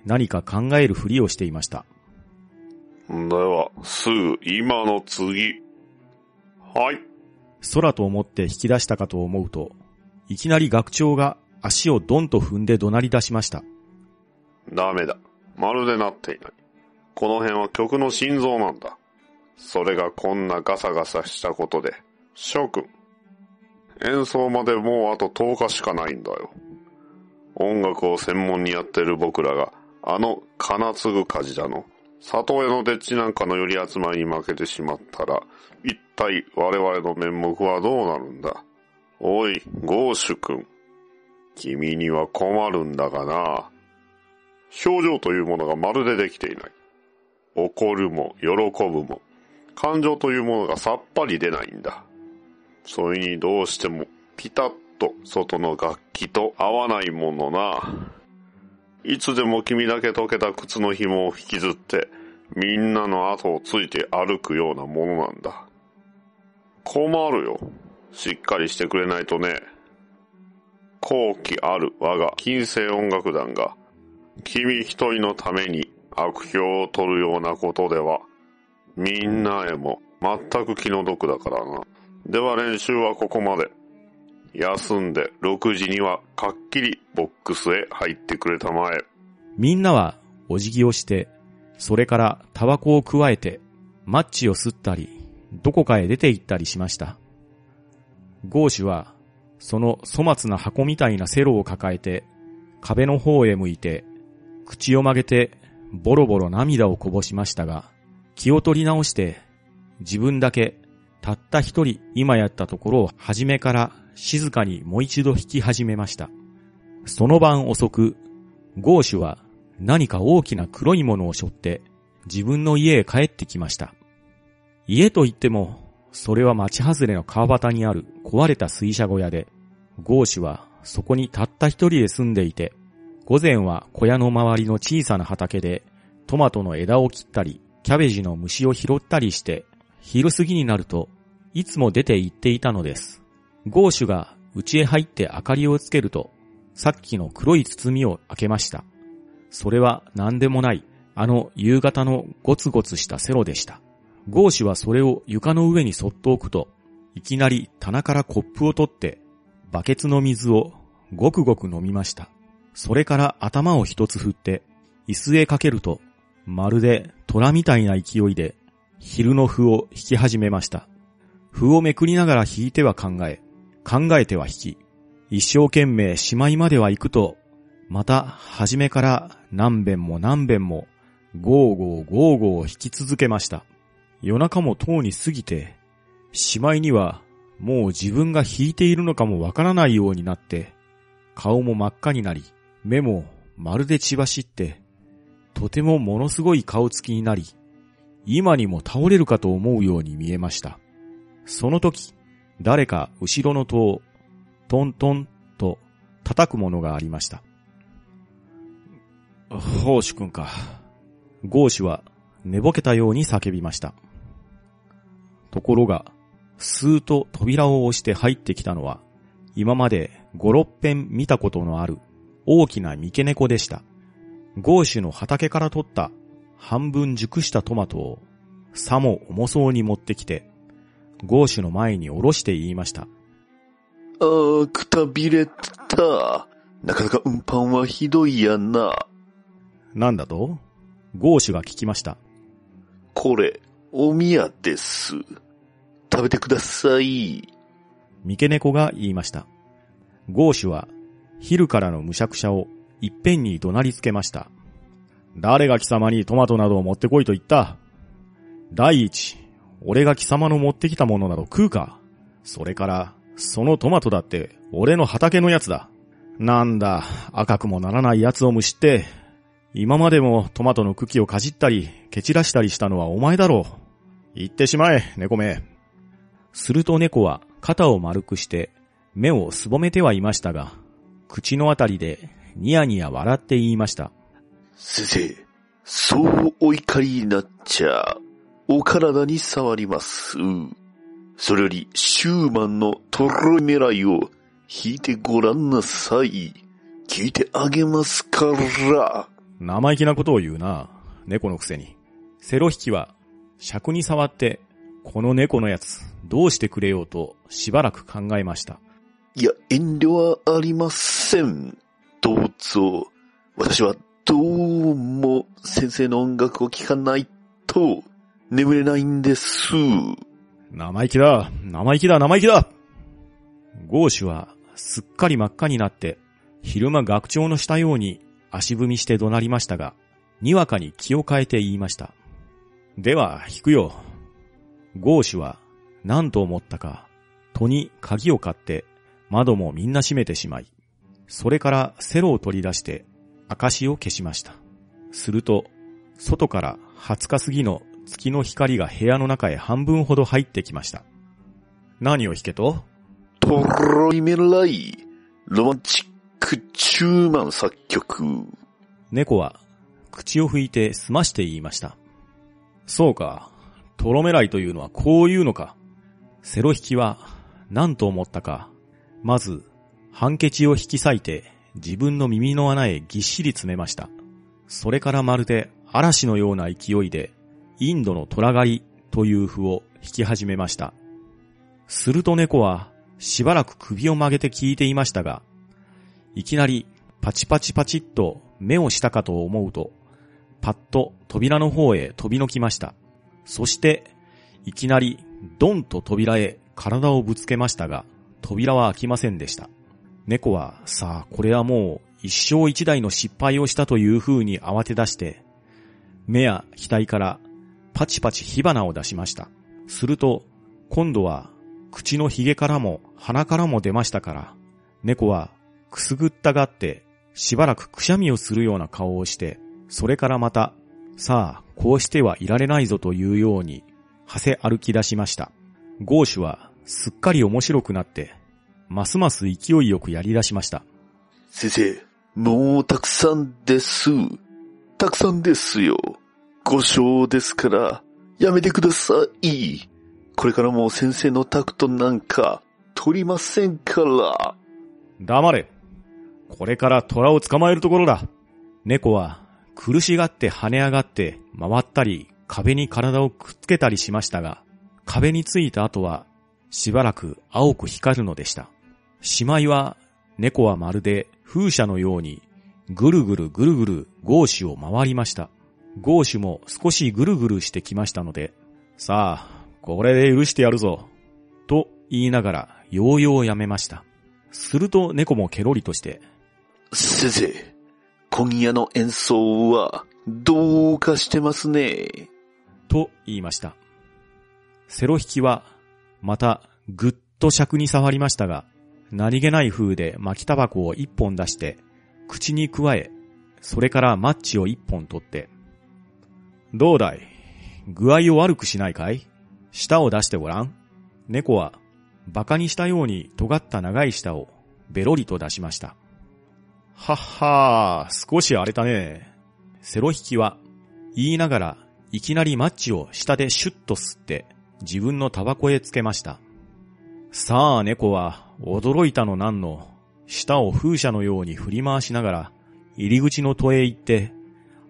何か考えるふりをしていました。では、すぐ今の次。はい。空と思って引き出したかと思うと、いきなり学長が足をドンと踏んで怒鳴り出しました。ダメだ。まるでなっていない。この辺は曲の心臓なんだ。それがこんなガサガサしたことで。諸君。演奏までもうあと10日しかないんだよ。音楽を専門にやってる僕らが、あの金継ぐ火事だの、里親のデッチなんかの寄り集まりに負けてしまったら、一体我々の面目はどうなるんだ？おい、ゴーシュ君。君には困るんだがな。表情というものがまるでできていない。怒るも喜ぶも、感情というものがさっぱり出ないんだ。それにどうしてもピタッと外の楽器と合わないものな。いつでも君だけ溶けた靴の紐を引きずって、みんなの後をついて歩くようなものなんだ。困るよ。しっかりしてくれないとね。後期ある我が金星音楽団が、君一人のために悪評を取るようなことでは、みんなへも全く気の毒だからな。では練習はここまで。休んで6時にはかっきりボックスへ入ってくれたまえ。みんなはお辞儀をして、それからタバコを加えて、マッチを吸ったり、どこかへ出て行ったりしました。ゴーシュは、その粗末な箱みたいなセロを抱えて、壁の方へ向いて、口を曲げて、ボロボロ涙をこぼしましたが、気を取り直して、自分だけ、たった一人今やったところを初めから静かにもう一度弾き始めました。その晩遅く、ゴーシュは何か大きな黒いものを背負って自分の家へ帰ってきました。家といっても、それは町外れの川端にある壊れた水車小屋で、ゴーシュはそこにたった一人で住んでいて、午前は小屋の周りの小さな畑でトマトの枝を切ったり、キャベジの虫を拾ったりして、昼過ぎになるといつも出て行っていたのです。ゴーシュが家へ入って明かりをつけると、さっきの黒い包みを開けました。それは何でもない、あの夕方のゴツゴツしたセロでした。ゴーシュはそれを床の上にそっと置くと、いきなり棚からコップを取って、バケツの水をごくごく飲みました。それから頭を一つ振って、椅子へかけると、まるで虎みたいな勢いで、昼の符を引き始めました。符をめくりながら引いては考え、考えては引き、一生懸命しまいまでは行くと、また、初めから何遍も何遍も、ゴーゴーゴーゴー引き続けました。夜中もとうに過ぎて、しまいには、もう自分が弾いているのかもわからないようになって、顔も真っ赤になり、目もまるで血走って、とてもものすごい顔つきになり、今にも倒れるかと思うように見えました。その時、誰か後ろの戸をトントンと叩くものがありました。ホーシュ君か。ゴーシュは寝ぼけたように叫びました。ところが、スーッと扉を押して入ってきたのは、今まで五六遍見たことのある大きな三毛猫でした。ゴーシュの畑から取った半分熟したトマトをさも重そうに持ってきて、ゴーシュの前に下ろして言いました。ああ、くたびれた。なかなか運搬はひどいやな。なんだと？ゴーシュが聞きました。これ、おみやです。食べてください。三毛猫が言いました。ゴーシュは、昼からのむしゃくしゃをいっぺんに怒鳴りつけました。誰が貴様にトマトなどを持ってこいと言った？第一、俺が貴様の持ってきたものなど食うか？それから、そのトマトだって俺の畑のやつだ。なんだ、赤くもならない奴をむしって、今までもトマトの茎をかじったり、蹴散らしたりしたのはお前だろう。言ってしまえ、猫め。すると猫は肩を丸くして目をすぼめてはいましたが、口のあたりでニヤニヤ笑って言いました。先生、そうお怒りになっちゃ、お体に触ります。それより、シューマンのトロイ狙いを弾いてごらんなさい。聞いてあげますから。生意気なことを言うな。猫のくせに。セロ引きは、尺に触って、この猫のやつ、どうしてくれようと、しばらく考えました。いや、遠慮はありません。どうぞ。私はどうも先生の音楽を聴かないと眠れないんです。生意気だ生意気だ生意気だゴーシュはすっかり真っ赤になって、昼間学長のしたように足踏みして怒鳴りましたが、にわかに気を変えて言いました。では、引くよ。ゴーシュは何と思ったか、戸に鍵を買って窓もみんな閉めてしまい、それからセロを取り出して証を消しました。すると、外から20日過ぎの月の光が部屋の中へ半分ほど入ってきました。何を弾けと？トロイメライ、ロマンチックチューマン作曲。猫は口を拭いて済まして言いました。そうか、トロメライというのはこういうのか。セロ引きは何と思ったか、まず、ハンケチを引き裂いて自分の耳の穴へぎっしり詰めました。それからまるで嵐のような勢いで、インドの虎狩りという符を弾き始めました。すると猫はしばらく首を曲げて聞いていましたが、いきなりパチパチパチっと目をしたかと思うと、パッと扉の方へ飛びのきました。そして、いきなりドンと扉へ体をぶつけましたが、扉は開きませんでした。猫は、さあ、これはもう一生一台の失敗をしたという風に慌て出して、目や額からパチパチ火花を出しました。すると、今度は口の髭からも鼻からも出ましたから、猫はくすぐったがってしばらくくしゃみをするような顔をして、それからまた、さあ、こうしてはいられないぞというように、はせ歩き出しました。ゴーシュはすっかり面白くなって、ますます勢いよくやり出しました。先生、もうたくさんです。たくさんですよ。ご賞ですから、やめてください。これからも先生のタクトなんか、取りませんから。黙れ。これから虎を捕まえるところだ。猫は苦しがって跳ね上がって回ったり壁に体をくっつけたりしましたが、壁についた後はしばらく青く光るのでした。しまいは猫はまるで風車のようにぐるぐるぐるぐるゴーシュを回りました。ゴーシュも少しぐるぐるしてきましたので、さあ、これで許してやるぞ。と言いながら、ようようやめました。すると猫もケロリとして、先生、今夜の演奏はどうかしてますね。と言いました。セロ引きは、またぐっと尺に触りましたが、何気ない風で巻きタバコを一本出して、口に加え、それからマッチを一本取って、どうだい？具合を悪くしないかい？舌を出してごらん？猫は、馬鹿にしたように尖った長い舌をベロリと出しました。はっはー、少し荒れたね。セロ引きは、言いながら、いきなりマッチを下でシュッと吸って、自分のタバコへつけました。さあ猫は、驚いたのなんの、舌を風車のように振り回しながら、入り口の戸へ行って、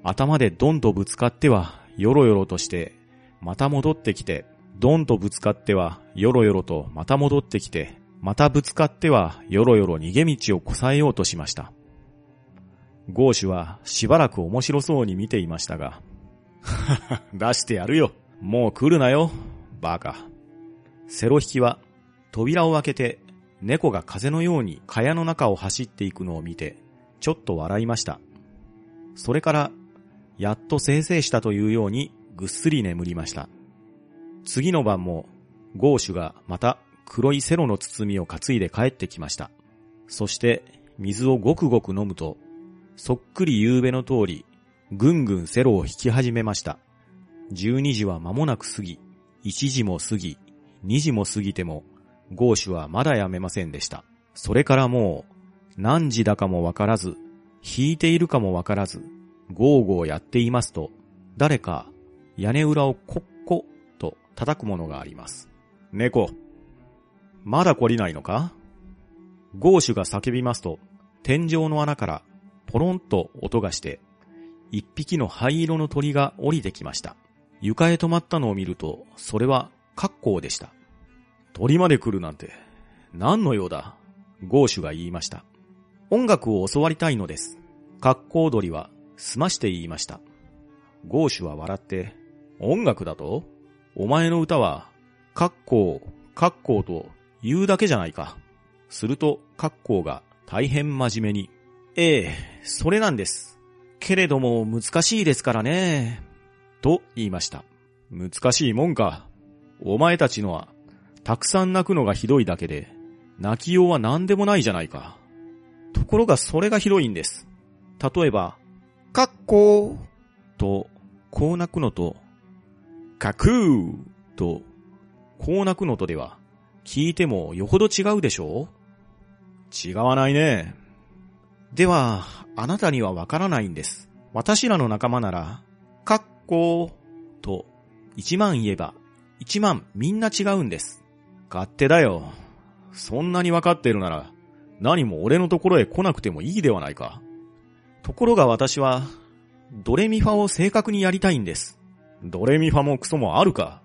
頭でドンとぶつかっては、よろよろとして、また戻ってきて、ドンとぶつかっては、よろよろとまた戻ってきて、またぶつかっては、よろよろ逃げ道をこさえようとしました。ゴーシュはしばらく面白そうに見ていましたが、出してやるよ。もう来るなよ。バカ。セロ引きは扉を開けて猫が風のように蚊帳の中を走っていくのを見て、ちょっと笑いました。それから、やっと生成したというようにぐっすり眠りました。次の晩も、ゴーシュがまた黒いセロの包みを担いで帰ってきました。そして、水をごくごく飲むと、そっくり夕べの通り、ぐんぐんセロを引き始めました。12時は間もなく過ぎ、1時も過ぎ、2時も過ぎても、ゴーシュはまだやめませんでした。それからもう、何時だかもわからず、引いているかもわからず、ゴーゴーやっていますと、誰か屋根裏をコッコと叩くものがあります。猫、まだ懲りないのか？ゴーシュが叫びますと、天井の穴からポロンと音がして、一匹の灰色の鳥が降りてきました。床へ止まったのを見ると、それは格好でした。鳥まで来るなんて、何の用だ？ゴーシュが言いました。音楽を教わりたいのです。格好鳥は済まして言いました。ゴーシュは笑って、音楽だと？お前の歌は、格好、格好と言うだけじゃないか。すると、格好が大変真面目に、ええ、それなんです。けれども難しいですからね。と言いました。難しいもんか。お前たちのは、たくさん泣くのがひどいだけで、泣きようは何でもないじゃないか。ところがそれがひどいんです。例えば、かっこーと、こう泣くのと、かくーと、こう泣くのとでは、聞いてもよほど違うでしょう？違わないね。では、あなたにはわからないんです。私らの仲間なら、かっこーと、一万言えば、一万みんな違うんです。勝手だよ。そんなにわかってるなら、何も俺のところへ来なくてもいいではないか。ところが私は、ドレミファを正確にやりたいんです。ドレミファもクソもあるか。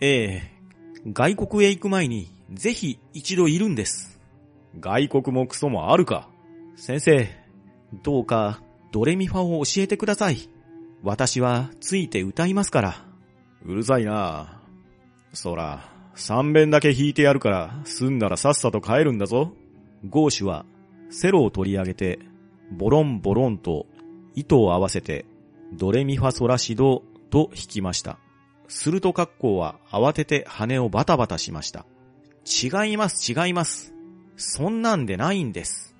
ええ、外国へ行く前に、ぜひ一度いるんです。外国もクソもあるか。先生、どうかドレミファを教えてください。私はついて歌いますから。うるさいな。そら、三遍だけ引いてやるから、済んだらさっさと帰るんだぞ。ゴーシュは、セロを取り上げて、ボロンボロンと糸を合わせて、ドレミファソラシドと弾きました。するとカッコウは慌てて羽をバタバタしました。違います、違います。そんなんでないんです。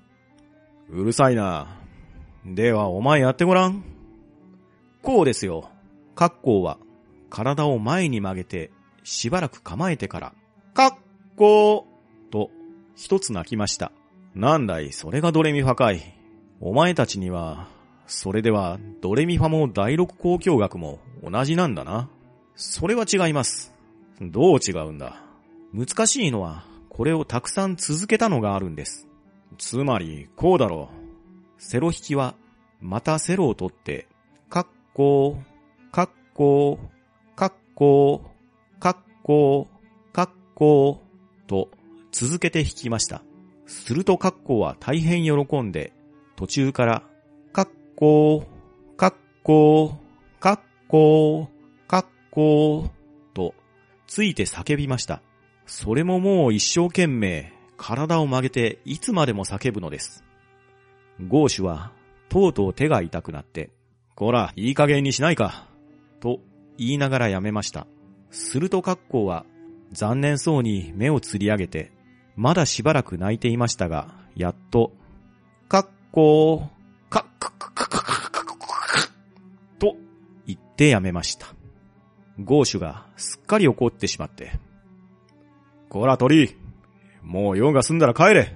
うるさいな。では、お前やってごらん。こうですよ。カッコウは体を前に曲げてしばらく構えてから、カッコーと一つ泣きました。なんだい、それがドレミファかい。お前たちには、それではドレミファも第六交響楽も同じなんだな。それは違います。どう違うんだ。難しいのは、これをたくさん続けたのがあるんです。つまり、こうだろう。セロ弾きは、またセロを取って、カッコー、カッコー、カッコー、カッコー、カッコー、と続けて弾きました。するとカッコーは大変喜んで、途中から、カッコー、カッコー、カッコー、カッコー、と、ついて叫びました。それももう一生懸命、体を曲げていつまでも叫ぶのです。ゴーシュは、とうとう手が痛くなって、こら、いい加減にしないか、と言いながらやめました。するとカッコーは、残念そうに目をつり上げて、まだしばらく泣いていましたが、やっと、カッコー、カッカッカッカッカッカッカッカッカッと言ってやめました。ゴーシュがすっかり怒ってしまって、こら鳥、もう用が済んだら帰れ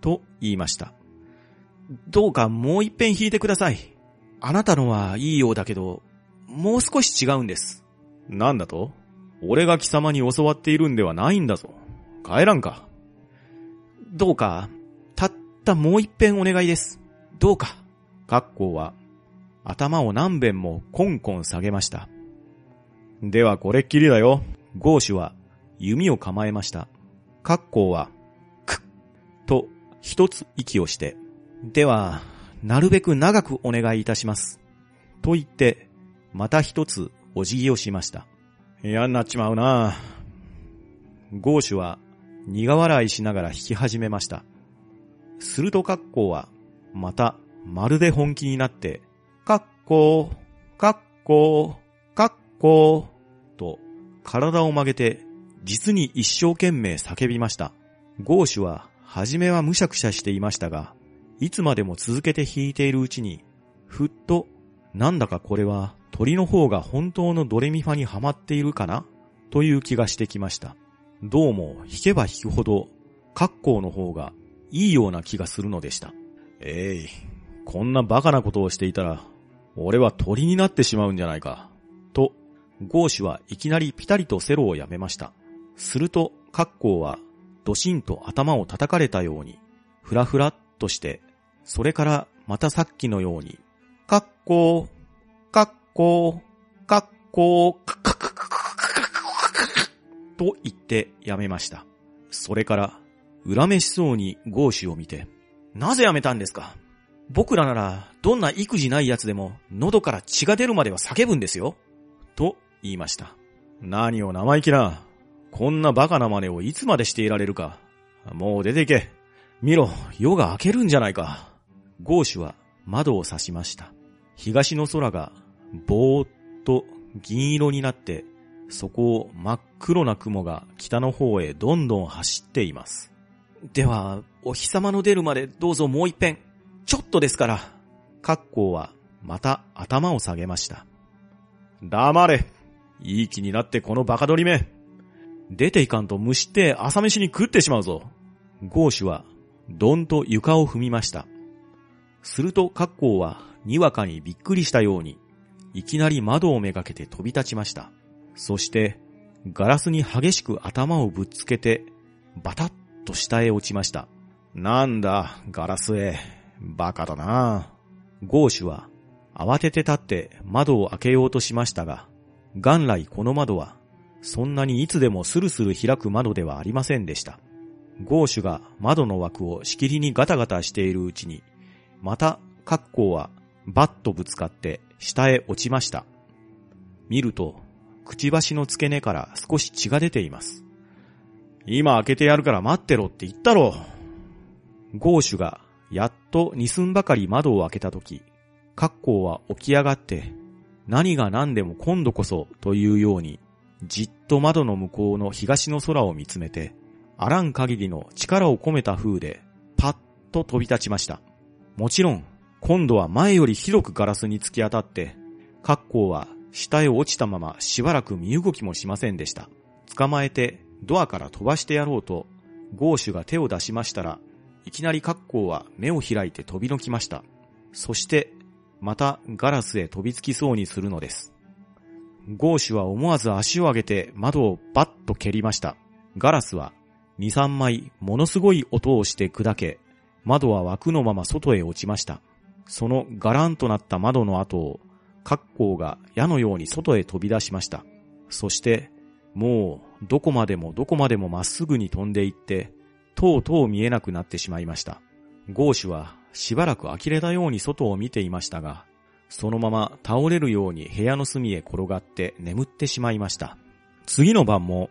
と言いました。どうかもう一遍弾いてください。あなたのはいいようだけど、もう少し違うんです。なんだと？俺が貴様に教わっているんではないんだぞ。帰らんか。どうか、たったもう一遍お願いです。どうか。カッコウは、頭を何遍もコンコン下げました。ではこれっきりだよ。ゴーシュは弓を構えました。カッコウは、くっ、と一つ息をして、では、なるべく長くお願いいたします。と言って、また一つお辞儀をしました。嫌になっちまうなゴーシュは苦笑いしながら弾き始めました。するとカッコウは、またまるで本気になって、カッコー、カッコー、カッコー、と体を曲げて実に一生懸命叫びました。ゴーシュは初めはむしゃくしゃしていましたが、いつまでも続けて弾いているうちに、ふっと、なんだかこれは鳥の方が本当のドレミファにはまっているかな？という気がしてきました。どうも弾けば弾くほど、格好の方がいいような気がするのでした。えい、こんなバカなことをしていたら、俺は鳥になってしまうんじゃないか。と、ゴーシュはいきなりピタリとセロをやめました。すると、格好は、ドシンと頭を叩かれたように、ふらふらっとして、それからまたさっきのように、かっこー、かっこー、かっこー、かっかっかっかっかっと言ってやめました。それから、恨めしそうにゴーシュを見て、なぜやめたんですか？僕らなら、どんな育児ない奴でも、喉から血が出るまでは叫ぶんですよ。と言いました。何を生意気な。こんなバカな真似をいつまでしていられるか。もう出ていけ。見ろ、夜が明けるんじゃないか。ゴーシュは窓を差しました。東の空がぼーっと銀色になって、そこを真っ黒な雲が北の方へどんどん走っています。では、お日様の出るまでどうぞもう一遍。ちょっとですから。カッコウはまた頭を下げました。黙れ。いい気になってこのバカ鳥め。出ていかんと虫って朝飯に食ってしまうぞ。ゴーシュはどんと床を踏みました。するとカッコウはにわかにびっくりしたように、いきなり窓をめがけて飛び立ちました。そして、ガラスに激しく頭をぶっつけて、バタッと下へ落ちました。なんだ、ガラスへ。バカだなゴーシュは慌てて立って窓を開けようとしましたが、元来この窓は、そんなにいつでもスルスル開く窓ではありませんでした。ゴーシュが窓の枠をしきりにガタガタしているうちに、また、カッコウはバッとぶつかって下へ落ちました。見ると、くちばしの付け根から少し血が出ています。今開けてやるから待ってろって言ったろ。ゴーシュがやっと二寸ばかり窓を開けたとき、カッコウは起き上がって、何が何でも今度こそというように、じっと窓の向こうの東の空を見つめて、あらん限りの力を込めた風で、パッと飛び立ちました。もちろん、今度は前より広くガラスに突き当たって、カッコウは下へ落ちたまましばらく身動きもしませんでした。捕まえてドアから飛ばしてやろうと、ゴーシュが手を出しましたら、いきなりカッコウは目を開いて飛びのきました。そして、またガラスへ飛びつきそうにするのです。ゴーシュは思わず足を上げて窓をバッと蹴りました。ガラスは2、3枚ものすごい音をして砕け、窓は枠のまま外へ落ちました。そのガランとなった窓の後を、カッコウが矢のように外へ飛び出しました。そして、もうどこまでもどこまでもまっすぐに飛んでいって、とうとう見えなくなってしまいました。ゴーシュはしばらく呆れたように外を見ていましたが、そのまま倒れるように部屋の隅へ転がって眠ってしまいました。次の晩も、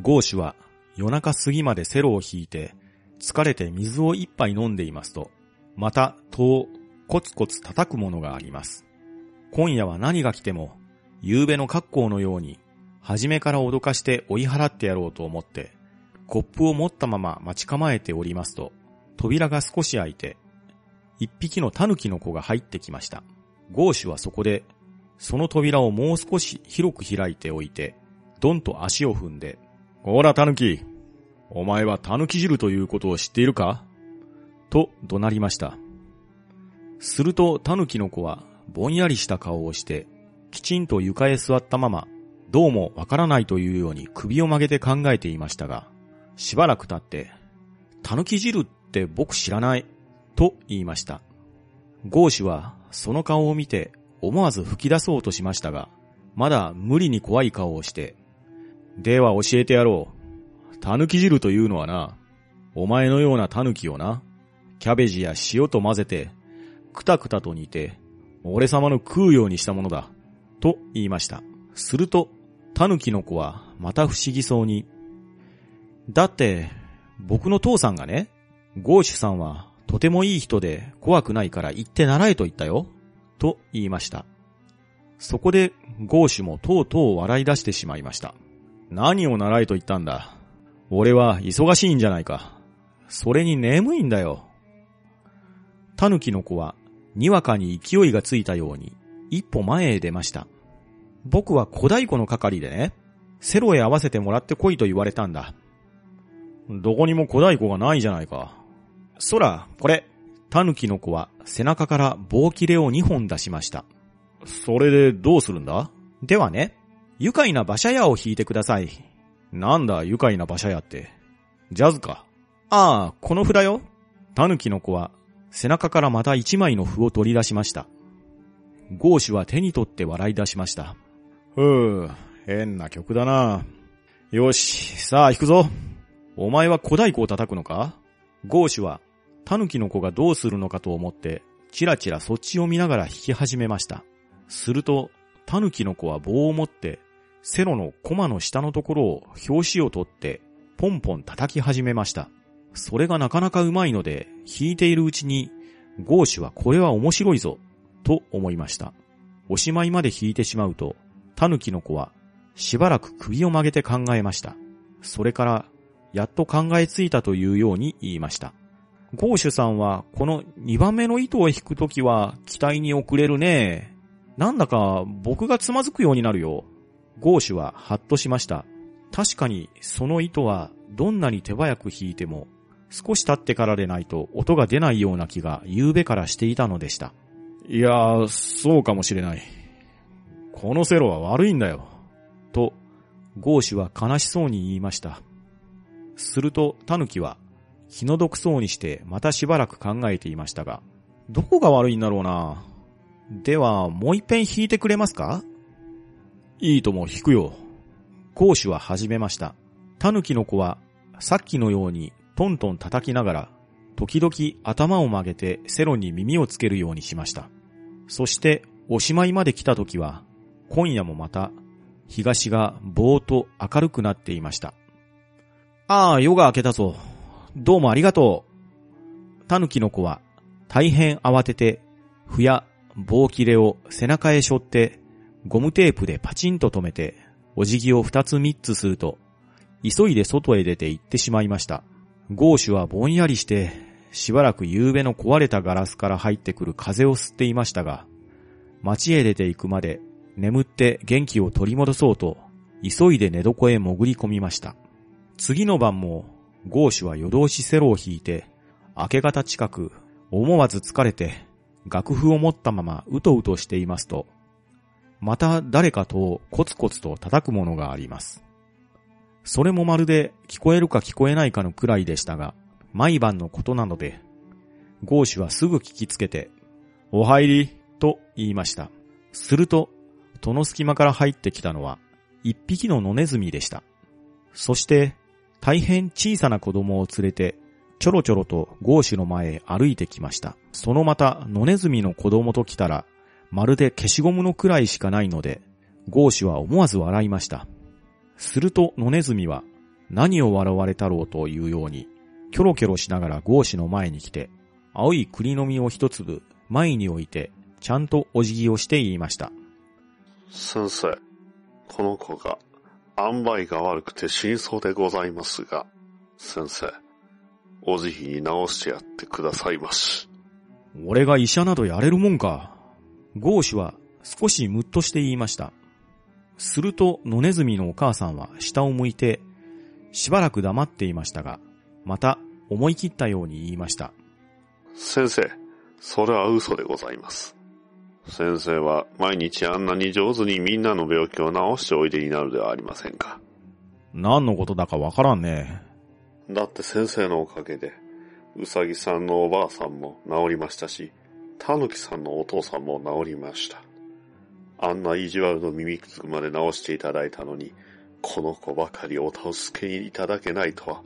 ゴーシュは夜中過ぎまでセロを引いて、疲れて水を一杯飲んでいますと、また戸をコツコツ叩くものがあります。今夜は何が来ても、夕べの格好のように初めから脅かして追い払ってやろうと思って、コップを持ったまま待ち構えておりますと、扉が少し開いて、一匹の狸の子が入ってきました。ゴーシュはそこで、その扉をもう少し広く開いておいて、ドンと足を踏んで、ほら狸、お前は狸汁ということを知っているか？と怒鳴りました。すると狸の子はぼんやりした顔をして、きちんと床へ座ったままどうもわからないというように首を曲げて考えていましたが、しばらく経って、たぬき汁って僕知らない、と言いました。ゴーシュはその顔を見て思わず吹き出そうとしましたが、まだ無理に怖い顔をして、では教えてやろう。たぬき汁というのはな、お前のようなたぬきをな、キャベジや塩と混ぜて、くたくたと煮て、俺様の食うようにしたものだ。と言いました。すると、狸の子はまた不思議そうに。だって、僕の父さんがね、ゴーシュさんはとてもいい人で怖くないから行って習えと言ったよ。と言いました。そこでゴーシュもとうとう笑い出してしまいました。何を習えと言ったんだ？俺は忙しいんじゃないか。それに眠いんだよ。狸の子はにわかに勢いがついたように一歩前へ出ました。僕は小太鼓の係でね、セロへ合わせてもらってこいと言われたんだ。どこにも小太鼓がないじゃないか。そら、これ、狸の子は背中から棒切れを2本出しました。それでどうするんだ？ではね、愉快な馬車屋を弾いてください。なんだ愉快な馬車屋って？ジャズか？ああ、この札よ。狸の子は背中からまた一枚の符を取り出しました。ゴーシュは手に取って笑い出しました。ふぅ、変な曲だな。よし、さあ弾くぞ。お前は小太鼓を叩くのか？ゴーシュは、狸の子がどうするのかと思って、チラチラそっちを見ながら弾き始めました。すると、狸の子は棒を持って、セロのコマの下のところを表紙を取って、ポンポン叩き始めました。それがなかなかうまいので、弾いているうちに、ゴーシュはこれは面白いぞ、と思いました。おしまいまで弾いてしまうと、狸の子はしばらく首を曲げて考えました。それから、やっと考えついたというように言いました。ゴーシュさんは、この2番目の糸を引くときは、期待に遅れるね。なんだか、僕がつまずくようになるよ。ゴーシュはハッとしました。確かに、その糸は、どんなに手早く引いても、少し経ってからでないと音が出ないような気が、夕べからしていたのでした。いやー、そうかもしれない。このセロは悪いんだよ。と、ゴーシュは悲しそうに言いました。すると、タヌキは気の毒そうにしてまたしばらく考えていましたが、どこが悪いんだろうな。では、もう一遍弾いてくれますか？いいとも弾くよ。ゴーシュは始めました。タヌキの子はさっきのようにトントン叩きながら、時々頭を曲げてセロに耳をつけるようにしました。そしておしまいまで来た時は、今夜もまた、東がぼーっと明るくなっていました。ああ、夜が明けたぞ。どうもありがとう。タヌキの子は大変慌てて、ふや棒切れを背中へ背負って、ゴムテープでパチンと止めて、お辞儀を二つ三つすると、急いで外へ出て行ってしまいました。ゴーシュはぼんやりして、しばらく夕べの壊れたガラスから入ってくる風を吸っていましたが、街へ出て行くまで眠って元気を取り戻そうと、急いで寝床へ潜り込みました。次の晩も、ゴーシュは夜通しセロを引いて、明け方近く、思わず疲れて、楽譜を持ったままうとうとしていますと、また誰かとコツコツと叩くものがあります。それもまるで聞こえるか聞こえないかのくらいでしたが、毎晩のことなので、ゴーシュはすぐ聞きつけて、お入りと言いました。すると、戸の隙間から入ってきたのは、一匹の野ネズミでした。そして、大変小さな子供を連れて、ちょろちょろとゴーシの前へ歩いてきました。そのまた野ネズミの子供と来たら、まるで消しゴムのくらいしかないので、ゴーシは思わず笑いました。すると野ネズミは、何を笑われたろうというように、キョロキョロしながらゴーシの前に来て、青い栗の実を一粒前に置いて、ちゃんとお辞儀をして言いました。先生、この子が、塩梅が悪くて死にそうでございますが、先生、お慈悲に直してやってくださいまし。俺が医者などやれるもんか。ゴーシュは少しムッとして言いました。すると野ネズミのお母さんは下を向いて、しばらく黙っていましたが、また思い切ったように言いました。先生、それは嘘でございます。先生は毎日あんなに上手にみんなの病気を治しておいでになるではありませんか？何のことだかわからんね。だって先生のおかげで、うさぎさんのおばあさんも治りましたし、たぬきさんのお父さんも治りました。あんな意地悪の耳くつまで治していただいたのに、この子ばかりお助けにいただけないとは、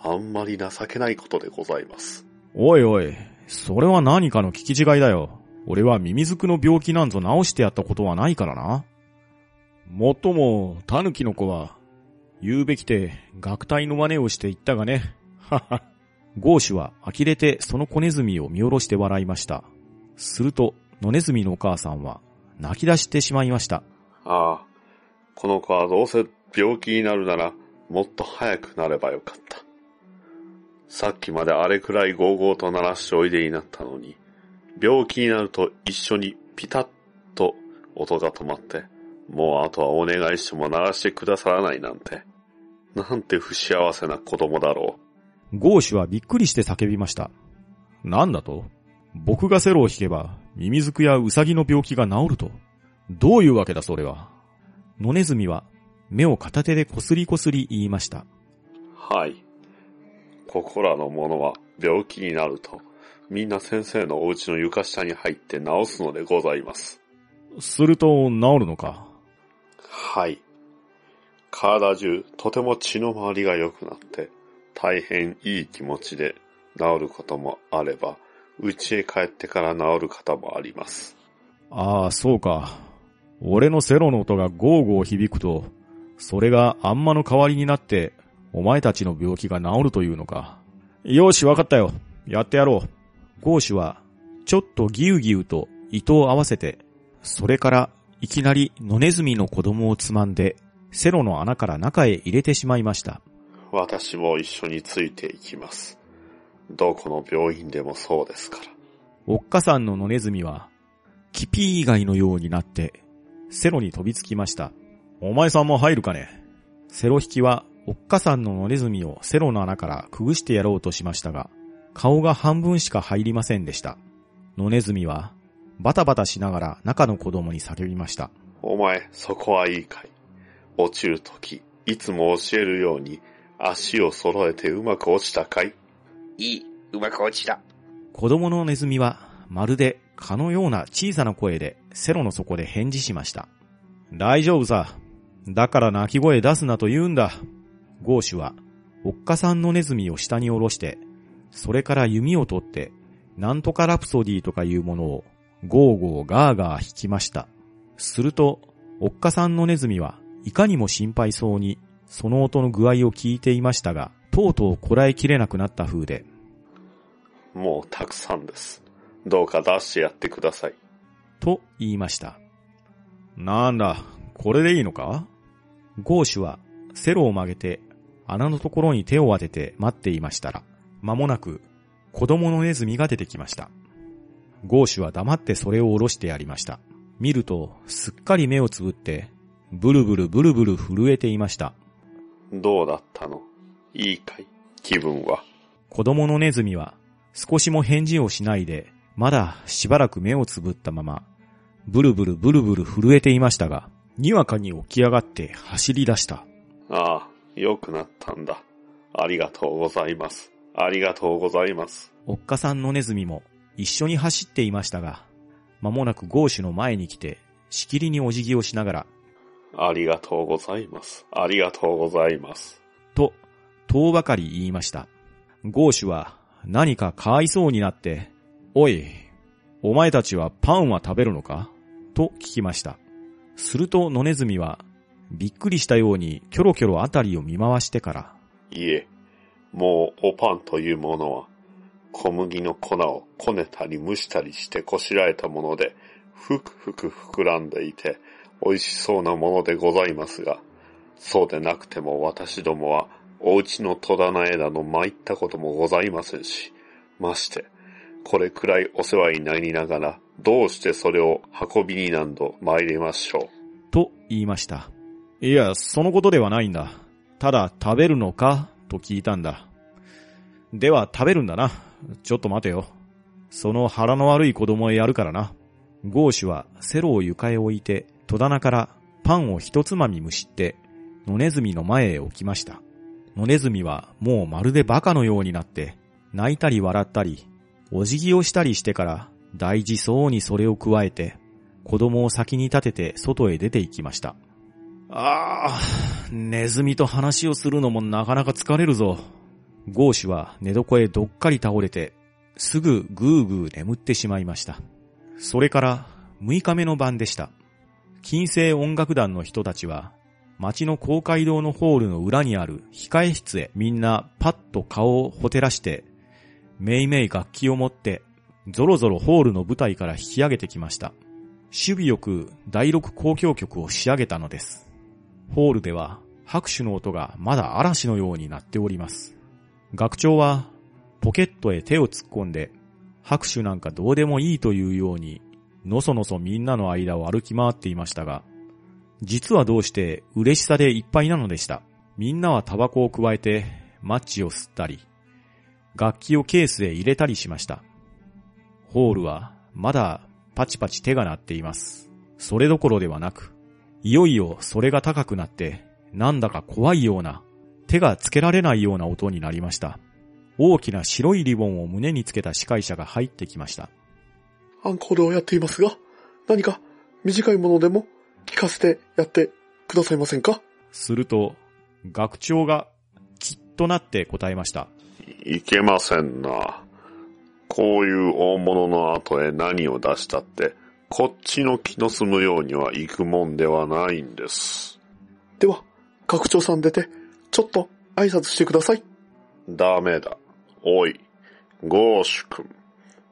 あんまり情けないことでございます。おいおい、それは何かの聞き違いだよ。俺はミミズクの病気なんぞ治してやったことはないからな。もっとも、タヌキの子は、言うべきて、学隊の真似をして言ったがね。はは。ゴーシュは呆れてその子ネズミを見下ろして笑いました。すると、野ネズミのお母さんは泣き出してしまいました。ああ、この子はどうせ病気になるならもっと早くなればよかった。さっきまであれくらいゴーゴーと鳴らしておいでになったのに、病気になると一緒にピタッと音が止まって、もうあとはお願いしても鳴らしてくださらないなんて。なんて不幸せな子供だろう。ゴーシュはびっくりして叫びました。なんだと？僕がセロを弾けば、ミミズクやウサギの病気が治ると。どういうわけだそれは？野ネズミは目を片手でこすりこすり言いました。はい。ここらの者は病気になると、みんな先生のお家の床下に入って治すのでございます。すると治るのか？はい。体中とても血の回りが良くなって、大変いい気持ちで治ることもあれば、家へ帰ってから治る方もあります。ああ、そうか。俺のセロの音がゴーゴー響くと、それがあんまの代わりになって、お前たちの病気が治るというのか。よし、わかったよ。やってやろう。ゴーシュは、ちょっとギュウギュウと糸を合わせて、それからいきなり野ネズミの子供をつまんで、セロの穴から中へ入れてしまいました。私も一緒についていきます。どこの病院でもそうですから。おっかさんの野ネズミは、キピー以外のようになって、セロに飛びつきました。お前さんも入るかね？セロ引きは、おっかさんの野ネズミをセロの穴からくぐしてやろうとしましたが、顔が半分しか入りませんでした。野ネズミは、バタバタしながら中の子供に叫びました。お前、そこはいいかい？落ちるとき、いつも教えるように、足を揃えてうまく落ちたかい？いい、うまく落ちた。子供のネズミは、まるで蚊のような小さな声でセロの底で返事しました。大丈夫さ。だから鳴き声出すなと言うんだ。ゴーシュは、おっかさんのネズミを下に下ろして、それから弓を取って、なんとかラプソディとかいうものを、ゴーゴーガーガー弾きました。すると、おっかさんのネズミはいかにも心配そうに、その音の具合を聞いていましたが、とうとうこらえきれなくなった風で、もうたくさんです。どうか出してやってください。と言いました。なんだ、これでいいのか？ゴーシュはセロを曲げて穴のところに手を当てて待っていましたら、間もなく子供のネズミが出てきました。ゴーシュは黙ってそれを下ろしてやりました。見ると、すっかり目をつぶって、ブルブルブルブル震えていました。どうだったの？いいかい？気分は？子供のネズミは少しも返事をしないで、まだしばらく目をつぶったまま、ブルブルブルブル震えていましたが、にわかに起き上がって走り出した。ああ、良くなったんだ。ありがとうございます。ありがとうございます。おっかさんのネズミも一緒に走っていましたが、間もなくゴーシュの前に来て、しきりにお辞儀をしながら、ありがとうございます。ありがとうございます。と、とばかり言いました。ゴーシュは何かかわいそうになって、おい、お前たちはパンは食べるのか？と聞きました。すると野ネズミは、びっくりしたようにキョロキョロあたりを見回してから、いえ、もうおパンというものは、小麦の粉をこねたり蒸したりしてこしらえたもので、ふくふく膨らんでいて、美味しそうなものでございますが、そうでなくても私どもは、お家の戸棚枝の参ったこともございませんし、まして、これくらいお世話になりながら、どうしてそれを運びに何度参りましょう？と言いました。いや、そのことではないんだ。ただ食べるのか？と聞いたんだ。では食べるんだな。ちょっと待てよ。その腹の悪い子供へやるからな。ゴーシュはセロを床へ置いて戸棚からパンを一つまみむしって野ネズミの前へ置きました。野ネズミはもうまるでバカのようになって泣いたり笑ったりお辞儀をしたりしてから大事そうにそれを加えて子供を先に立てて外へ出て行きました。ああ、ネズミと話をするのもなかなか疲れるぞ。ゴーシュは寝床へどっかり倒れて、すぐぐーぐー眠ってしまいました。それから6日目の晩でした。金星音楽団の人たちは、街の公会堂のホールの裏にある控え室へみんなパッと顔をほてらして、めいめい楽器を持って、ぞろぞろホールの舞台から引き上げてきました。守備よく第六交響曲を仕上げたのです。ホールでは拍手の音がまだ嵐のようになっております。学長はポケットへ手を突っ込んで拍手なんかどうでもいいというようにのそのそみんなの間を歩き回っていましたが、実はどうして嬉しさでいっぱいなのでした。みんなはタバコを加えてマッチを吸ったり、楽器をケースへ入れたりしました。ホールはまだパチパチ手が鳴っています。それどころではなく、いよいよそれが高くなって、なんだか怖いような、手がつけられないような音になりました。大きな白いリボンを胸につけた司会者が入ってきました。アンコールをやっていますが、何か短いものでも聞かせてやってくださいませんか？すると、学長がきっとなって答えました。いけませんな。こういう大物の後へ何を出したって、こっちの気の済むようには行くもんではないんです。では、学長さん出て、ちょっと挨拶してください。ダメだ。おい、ゴーシュ君。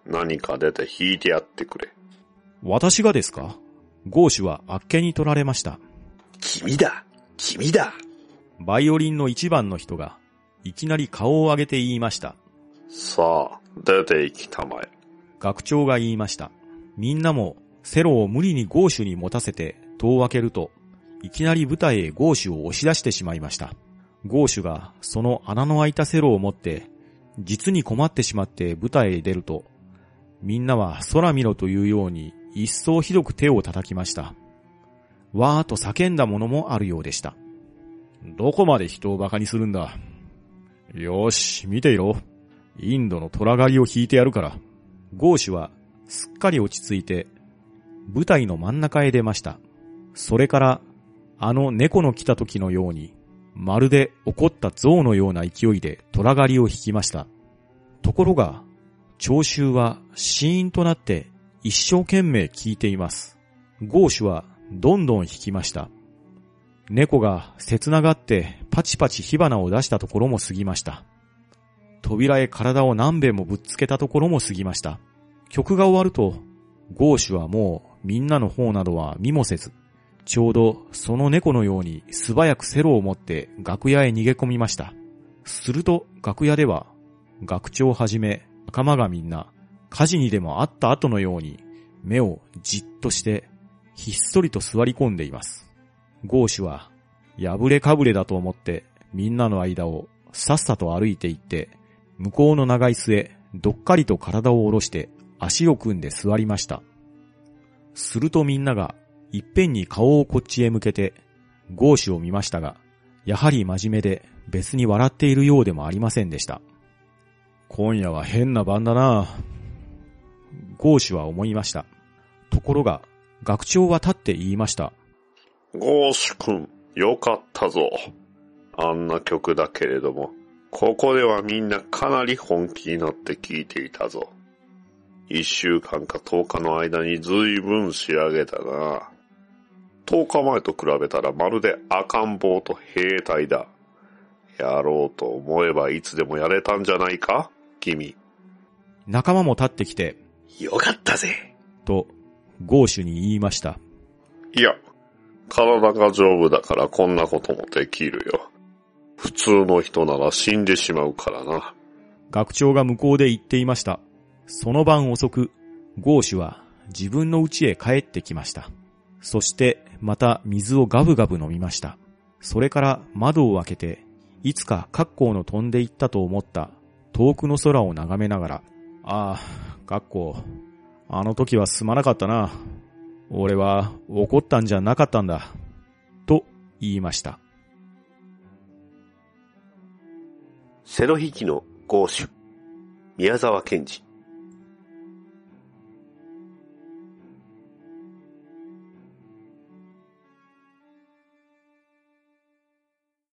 何か出て弾いてやってくれ。私がですか？ゴーシュはあっけに取られました。君だ君だバイオリンの一番の人が、いきなり顔を上げて言いました。さあ、出て行きたまえ。学長が言いました。みんなもセロを無理にゴーシュに持たせて戸を開けると、いきなり舞台へゴーシュを押し出してしまいました。ゴーシュがその穴の開いたセロを持って、実に困ってしまって舞台へ出ると、みんなは空見ろというように一層ひどく手を叩きました。わーと叫んだものもあるようでした。どこまで人を馬鹿にするんだ？よし、見ていろ。インドの虎狩りを引いてやるから。ゴーシュはすっかり落ち着いて、舞台の真ん中へ出ました。それから、あの猫の来た時のように、まるで怒った象のような勢いで虎狩りを引きました。ところが、聴衆はシーンとなって一生懸命聞いています。ゴーシュはどんどん引きました。猫が切ながってパチパチ火花を出したところも過ぎました。扉へ体を何遍もぶっつけたところも過ぎました。曲が終わると、ゴーシュはもうみんなの方などは見もせず、ちょうどその猫のように素早くセロを持って楽屋へ逃げ込みました。すると楽屋では、学長をはじめ仲間がみんな火事にでもあった後のように目をじっとしてひっそりと座り込んでいます。ゴーシュは破れかぶれだと思ってみんなの間をさっさと歩いて行って向こうの長椅子へどっかりと体を下ろして足を組んで座りました。するとみんながいっぺんに顔をこっちへ向けてゴーシュを見ましたが、やはり真面目で別に笑っているようでもありませんでした。今夜は変な晩だなゴーシュは思いました。ところが、学長は立って言いました。ゴーシュ君、よかったぞ。あんな曲だけれども、ここではみんなかなり本気になって聴いていたぞ。一週間か十日の間に随分仕上げたな。十日前と比べたらまるで赤ん坊と兵隊だ。やろうと思えばいつでもやれたんじゃないか？君。仲間も立ってきて、よかったぜ。と、ゴーシュに言いました。いや、体が丈夫だからこんなこともできるよ。普通の人なら死んでしまうからな。学長が向こうで言っていました。その晩遅く、ゴーシュは自分の家へ帰ってきました。そしてまた水をガブガブ飲みました。それから窓を開けて、いつか格好の飛んでいったと思った遠くの空を眺めながら、ああ、格好、あの時はすまなかったな。俺は怒ったんじゃなかったんだ。と言いました。セロ引きのゴーシュ。宮沢賢治。